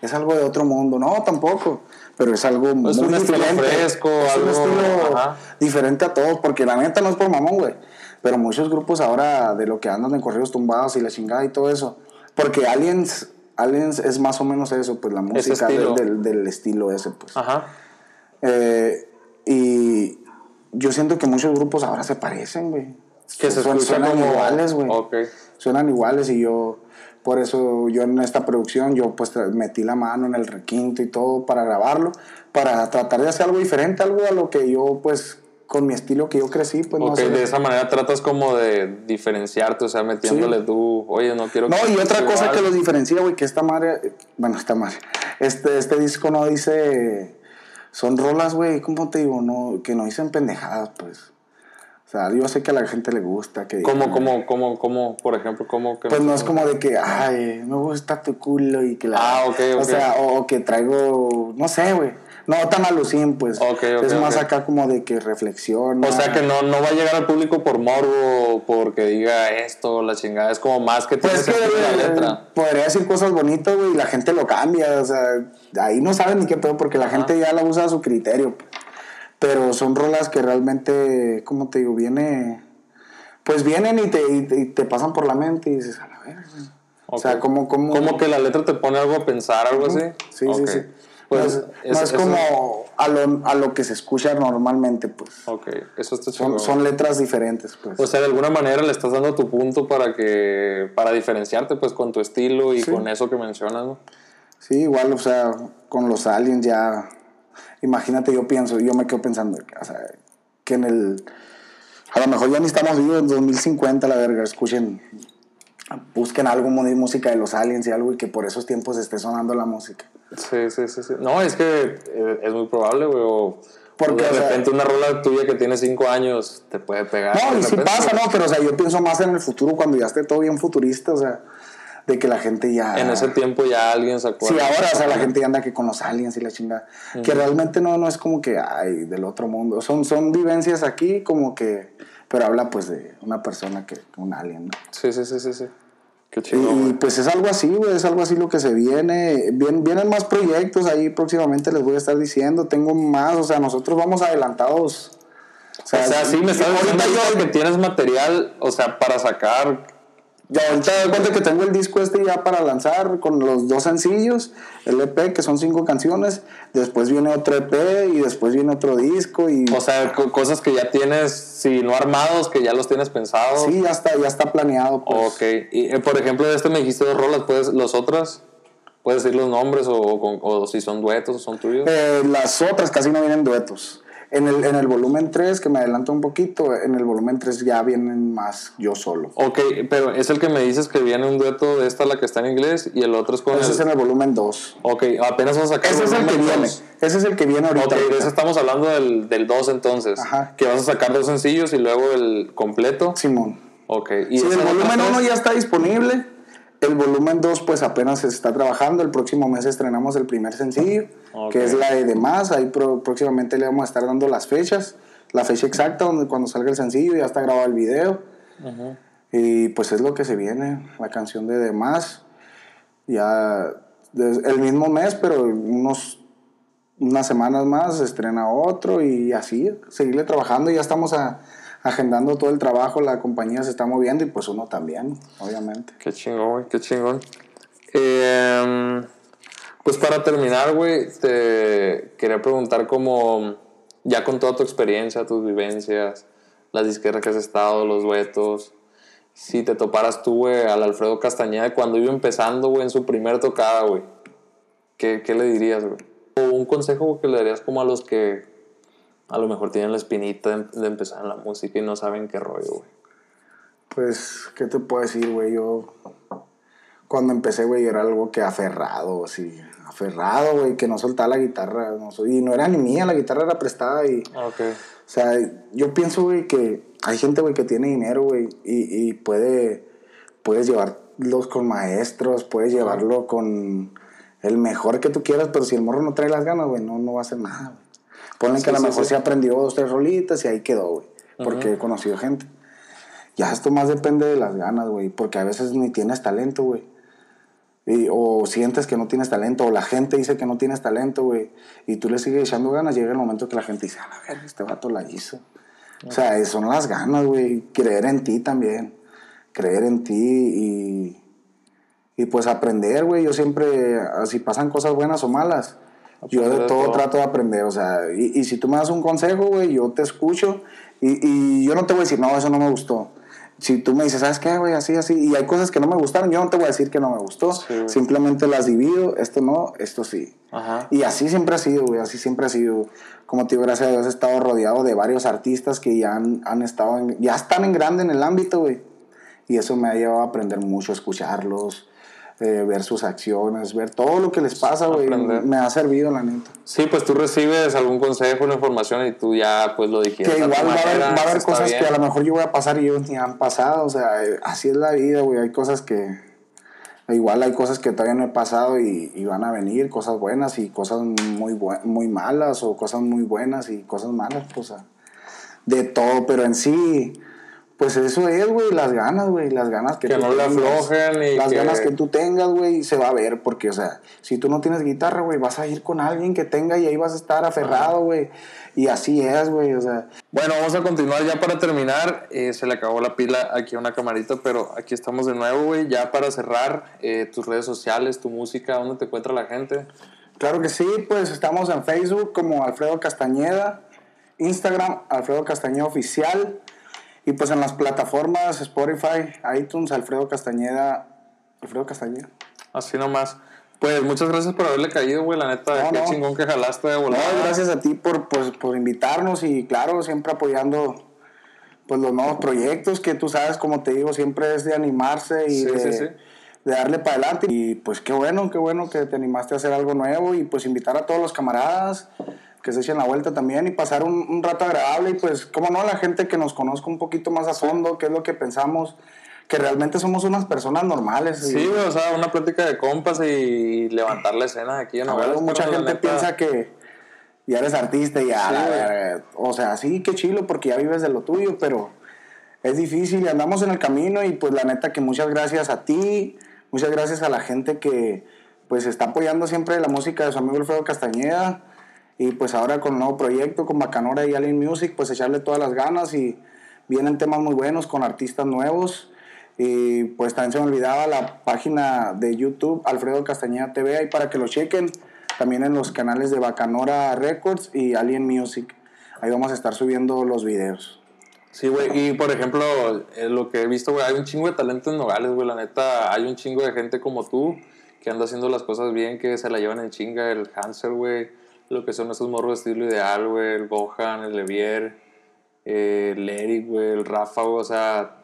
es algo de otro mundo, no, tampoco. Pero es algo muy un estilo diferente. fresco, es algo- un estilo ajá. diferente a todos, porque la neta no es por mamón, güey. Pero muchos grupos ahora de lo que andan en corridos tumbados y la chingada y todo eso. Porque Aliens, Aliens es más o menos eso, pues la música estilo. del, estilo ese, pues. Ajá. Eh, y yo siento que muchos grupos ahora se parecen, güey. Que se Suenan- escucha suenan como- iguales, güey. Ok. Suenan iguales y yo, por eso yo en esta producción, yo pues metí la mano en el requinto y todo para grabarlo, para tratar de hacer algo diferente, algo a lo que yo pues con mi estilo que yo crecí, pues no sé. de esa manera tratas como de diferenciarte, o sea, metiéndole tú, oye, no quiero No, que y otra cosa igual. que los diferencia, güey, que esta madre, bueno, esta madre, este, este disco no dice, son rolas, güey, ¿cómo te digo? No, que no dicen pendejadas, pues. O sea, yo sé que a la gente le gusta que... ¿Cómo, cómo, cómo, cómo, por ejemplo, cómo que... Pues no es como de que, ay, me gusta tu culo y que la... Ah, ok, ok. O sea, o, que traigo, no sé, güey. No tan alucín, pues. Ok, ok, es más acá como de que reflexiona. O sea que no, no va a llegar al público por morbo, porque diga esto, la chingada. Es como más que tiene Pues que sentido la eh, letra. podría decir cosas bonitas, güey, y la gente lo cambia. O sea, ahí no saben ni qué pedo porque la gente ya la usa a su criterio. Pero son rolas que realmente, ¿cómo te digo? Viene. Pues vienen y te, y te, y te pasan por la mente y dices, a la verga. O sea, como, como. Como que la letra te pone algo a pensar, algo así. Sí, sí, sí. Pues, no es, no eso- como a, lo, a lo que se escucha normalmente, pues. Ok, eso está Son, son letras diferentes, pues. O sea, de alguna manera le estás dando tu punto para que para diferenciarte pues con tu estilo y Sí. con eso que mencionas, ¿no? Sí, igual, o sea, con los aliens ya. Imagínate, yo pienso, yo me quedo pensando, o sea, que en el. A lo mejor ya ni estamos vivos en 2050, la verga, escuchen. Busquen algo de música de los aliens y algo y que por esos tiempos esté sonando la música. Sí, sí, sí, sí. No, es que eh, es muy probable, güey. O, Porque, o de o sea- repente una rola tuya que tiene cinco años te puede pegar. No, y repente. pasa, ¿no? Pero, o sea, yo pienso más en el futuro cuando ya esté todo bien futurista, o sea, de que la gente ya. En ese tiempo ya alguien se acuerda. Sí, ahora, o sea, la gente ya anda que con los aliens y la chingada. Que realmente no, no es como que, ay, del otro mundo. Son, son vivencias aquí como que, pero habla pues de una persona que, un alien, ¿no? Sí, sí, sí, sí, sí. Qué chido, y, pues es algo así, güey, es algo así lo que se viene. Vien- vienen más proyectos ahí próximamente, les voy a estar diciendo. Tengo más, o sea, nosotros vamos adelantados. O sea, sí, me estás diciendo ahorita que tienes material, o sea, para sacar. Ya ahorita doy cuenta que tengo el disco este ya para lanzar con los dos sencillos, el EP que son cinco canciones, después viene otro EP y después viene otro disco y O sea, co- cosas que ya tienes, si no armados, que ya los tienes pensados. sí, ya está, ya está planeado. Pues. Ok. Y, eh, por ejemplo, de este me dijiste dos rolas, ¿puedes, los otras? ¿Puedes decir los nombres o, o con- o si son duetos o son tuyos? Eh, las otras casi no vienen duetos. En el, en el volumen 3, que me adelanto un poquito, en el volumen 3 ya vienen más yo solo. Ok, pero es el que me dices que viene un dueto de esta, la que está en inglés, y el otro es con Ese el... es en el volumen 2. Ok, apenas vas a sacar Ese es el que viene. dos. Ese es el que viene ahorita. Ok, de eso estamos hablando del, del 2 entonces. Ajá. Que vas a sacar dos sencillos y luego el completo. Simón. Ok. Y esas el volumen tres? 1 ya está disponible. El volumen 2 pues apenas se está trabajando. El próximo mes estrenamos el primer sencillo, Ok. que es la de Demás. Ahí pro- próximamente le vamos a estar dando las fechas. La fecha exacta donde cuando salga el sencillo ya está grabado el video. Y pues es lo que se viene, la canción de Demás. Ya el mismo mes, pero unos unas semanas más se estrena otro y así, seguirle trabajando. Ya estamos a- agendando todo el trabajo, la compañía se está moviendo y pues uno también, obviamente. Qué chingón, güey, qué chingón. Eh, pues para terminar, güey, te quería preguntar como, ya con toda tu experiencia, tus vivencias, las disqueras que has estado, los duetos, si te toparas tú, güey, al Alfredo Castañeda cuando iba empezando, güey, en su primer tocada, ¿qué, qué le dirías, güey? O un consejo que le darías como a los que a lo mejor tienen la espinita de, de empezar en la música y no saben qué rollo, güey. Pues, ¿qué te puedo decir, güey? Yo, cuando empecé, güey, era algo que aferrado, así, aferrado, güey, que no soltaba la guitarra. No, y no era ni mía, la guitarra era prestada y... Ok. O sea, yo pienso, güey, que hay gente, güey, que tiene dinero, güey, y, y puede, puedes llevarlos con maestros, puedes llevarlo con el mejor que tú quieras, pero si el morro no trae las ganas, güey, no, no va a hacer nada, güey. Ponle que a lo sí, mejor sí. se aprendió dos, tres rolitas y ahí quedó, güey, porque he conocido gente. Ya esto más depende de las ganas, güey, porque a veces ni tienes talento, güey. Y- o sientes que no tienes talento, o la gente dice que no tienes talento, güey, y tú le sigues echando ganas, llega el momento que la gente dice, a la verga, este vato la hizo. O sea, son las ganas, güey, creer en ti también, creer en ti y, y pues aprender, güey. Yo siempre, si pasan cosas buenas o malas, yo de todo, todo. trato de aprender, o sea, y, y si tú me das un consejo, güey, yo te escucho y, y yo no te voy a decir, no, eso no me gustó. Si tú me dices, ¿sabes qué, güey? Así, así, y hay cosas que no me gustaron, yo no te voy a decir que no me gustó. güey. Simplemente las divido, esto no, esto sí. Ajá. Y así siempre ha sido, güey, así siempre ha sido. Como te digo, gracias a Dios he estado rodeado de varios artistas que ya han, han estado, en- ya están en grande en el ámbito, güey. Y eso me ha llevado a aprender mucho, a escucharlos, eh, ver sus acciones, ver todo lo que les pasa, güey. Me ha servido, la neta. Sí, pues tú recibes algún consejo, una información y tú ya pues lo dijiste. Que igual va a haber, manera, va a haber cosas bien. que a lo mejor yo voy a pasar y ellos ni han pasado. O sea, eh, así es la vida, güey. Hay cosas que. Igual hay cosas que todavía no he pasado y, y van a venir, cosas buenas y cosas muy, bue- muy malas, o cosas muy buenas y cosas malas, pues. ah, De todo, pero en sí. Pues eso es, güey, las ganas, güey, las ganas que, Que tú no le aflojen y Las que- ganas que tú tengas, güey, se va a ver, porque, o sea, si tú no tienes guitarra, güey, vas a ir con alguien que tenga y ahí vas a estar aferrado, güey. Y así es, güey, o sea, Bueno, vamos a continuar ya para terminar. Eh, se le acabó la pila aquí a una camarita, pero aquí estamos de nuevo, güey. Ya para cerrar, eh, tus redes sociales, tu música, ¿dónde te encuentra la gente? Claro que sí, pues estamos en Facebook como Alfredo Castañeda, Instagram Alfredo Castañeda Oficial y pues en las plataformas Spotify, iTunes, Alfredo Castañeda, Alfredo Castañeda. Así nomás. Pues muchas gracias por haberle caído, güey. La neta, No, qué no. chingón que jalaste de No, volada. gracias a ti por, pues, por invitarnos y claro, siempre apoyando pues los nuevos proyectos que tú sabes, como te digo, siempre es de animarse y Sí, de, sí, sí. de darle para adelante. Y pues qué bueno, qué bueno que te animaste a hacer algo nuevo y pues invitar a todos los camaradas que se echen la vuelta también y pasar un, un rato agradable. Y pues, como no, la gente que nos conozca un poquito más a fondo, qué es lo que pensamos, que realmente somos unas personas normales. y- Sí, o sea, una plática de compas y levantar la escena aquí en a Nogales, ver, mucha gente piensa que ya eres artista y ya, Sí, o sea, sí, qué chilo porque ya vives de lo tuyo, pero es difícil y andamos en el camino y pues la neta que muchas gracias a ti, muchas gracias a la gente que pues está apoyando siempre la música de su amigo Alfredo Castañeda y pues ahora con el nuevo proyecto con Bacanora y Alien Music pues echarle todas las ganas y vienen temas muy buenos con artistas nuevos. Y pues también se me olvidaba la página de YouTube Alfredo Castañeda TV ahí para que lo chequen. También en los canales de Bacanora Records y Alien Music. Ahí vamos a estar subiendo los videos. Sí, güey, y por ejemplo, lo que he visto, güey, hay un chingo de talento en Nogales, güey, la neta, hay un chingo de gente como tú que anda haciendo las cosas bien, que se la llevan en chinga, el Hansel, güey, lo que son esos morros de estilo ideal, güey, el Gohan, el Levier, eh, el Eric, güey, el Rafa, güey, o sea,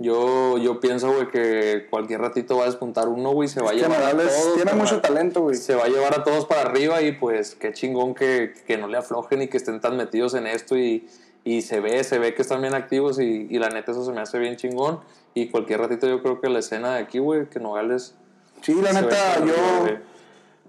yo, yo pienso, güey, que cualquier ratito va a despuntar uno, güey, se va a llevar a todos, tiene mucho talento güey. Se va a llevar a todos para arriba y pues qué chingón que, que no le aflojen y que estén tan metidos en esto y, y se ve, se ve que están bien activos y, y la neta eso se me hace bien chingón. Y cualquier ratito yo creo que la escena de aquí, güey, que Nogales... sí la neta para yo arriba.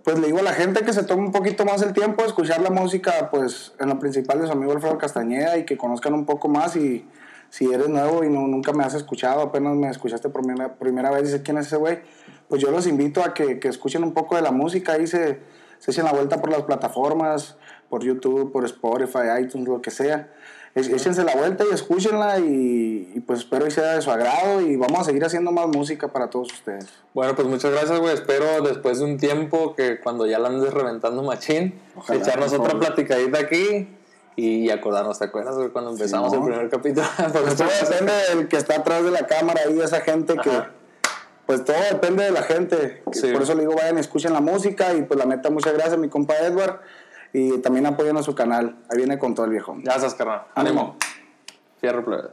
Pues le digo a la gente que se tome un poquito más el tiempo de escuchar la música, pues en lo principal de su amigo Alfredo Castañeda y que conozcan un poco más y si eres nuevo y no, nunca me has escuchado, apenas me escuchaste por primera, primera vez y dices quién es ese güey, pues yo los invito a que, que escuchen un poco de la música y se, se echen la vuelta por las plataformas, por YouTube, por Spotify, iTunes, lo que sea. Échense la vuelta y escúchenla y, y pues espero que sea de su agrado y vamos a seguir haciendo más música para todos ustedes. Bueno, pues muchas gracias, güey. Espero después de un tiempo que cuando ya la andes reventando machín, Ojalá, echarnos otra platicadita aquí y acordarnos, ¿te acuerdas? Cuando empezamos ¿no? el primer capítulo. Porque Todo depende del que está atrás de la cámara y esa gente que. Ajá. Pues todo depende de la gente. Sí. Por eso le digo, vayan escuchen la música. Y pues la neta, muchas gracias, mi compa Edward. Y también apoyen a su canal. Ahí viene con todo el viejo. Estás, carnal. Ánimo. Fierro, plebe.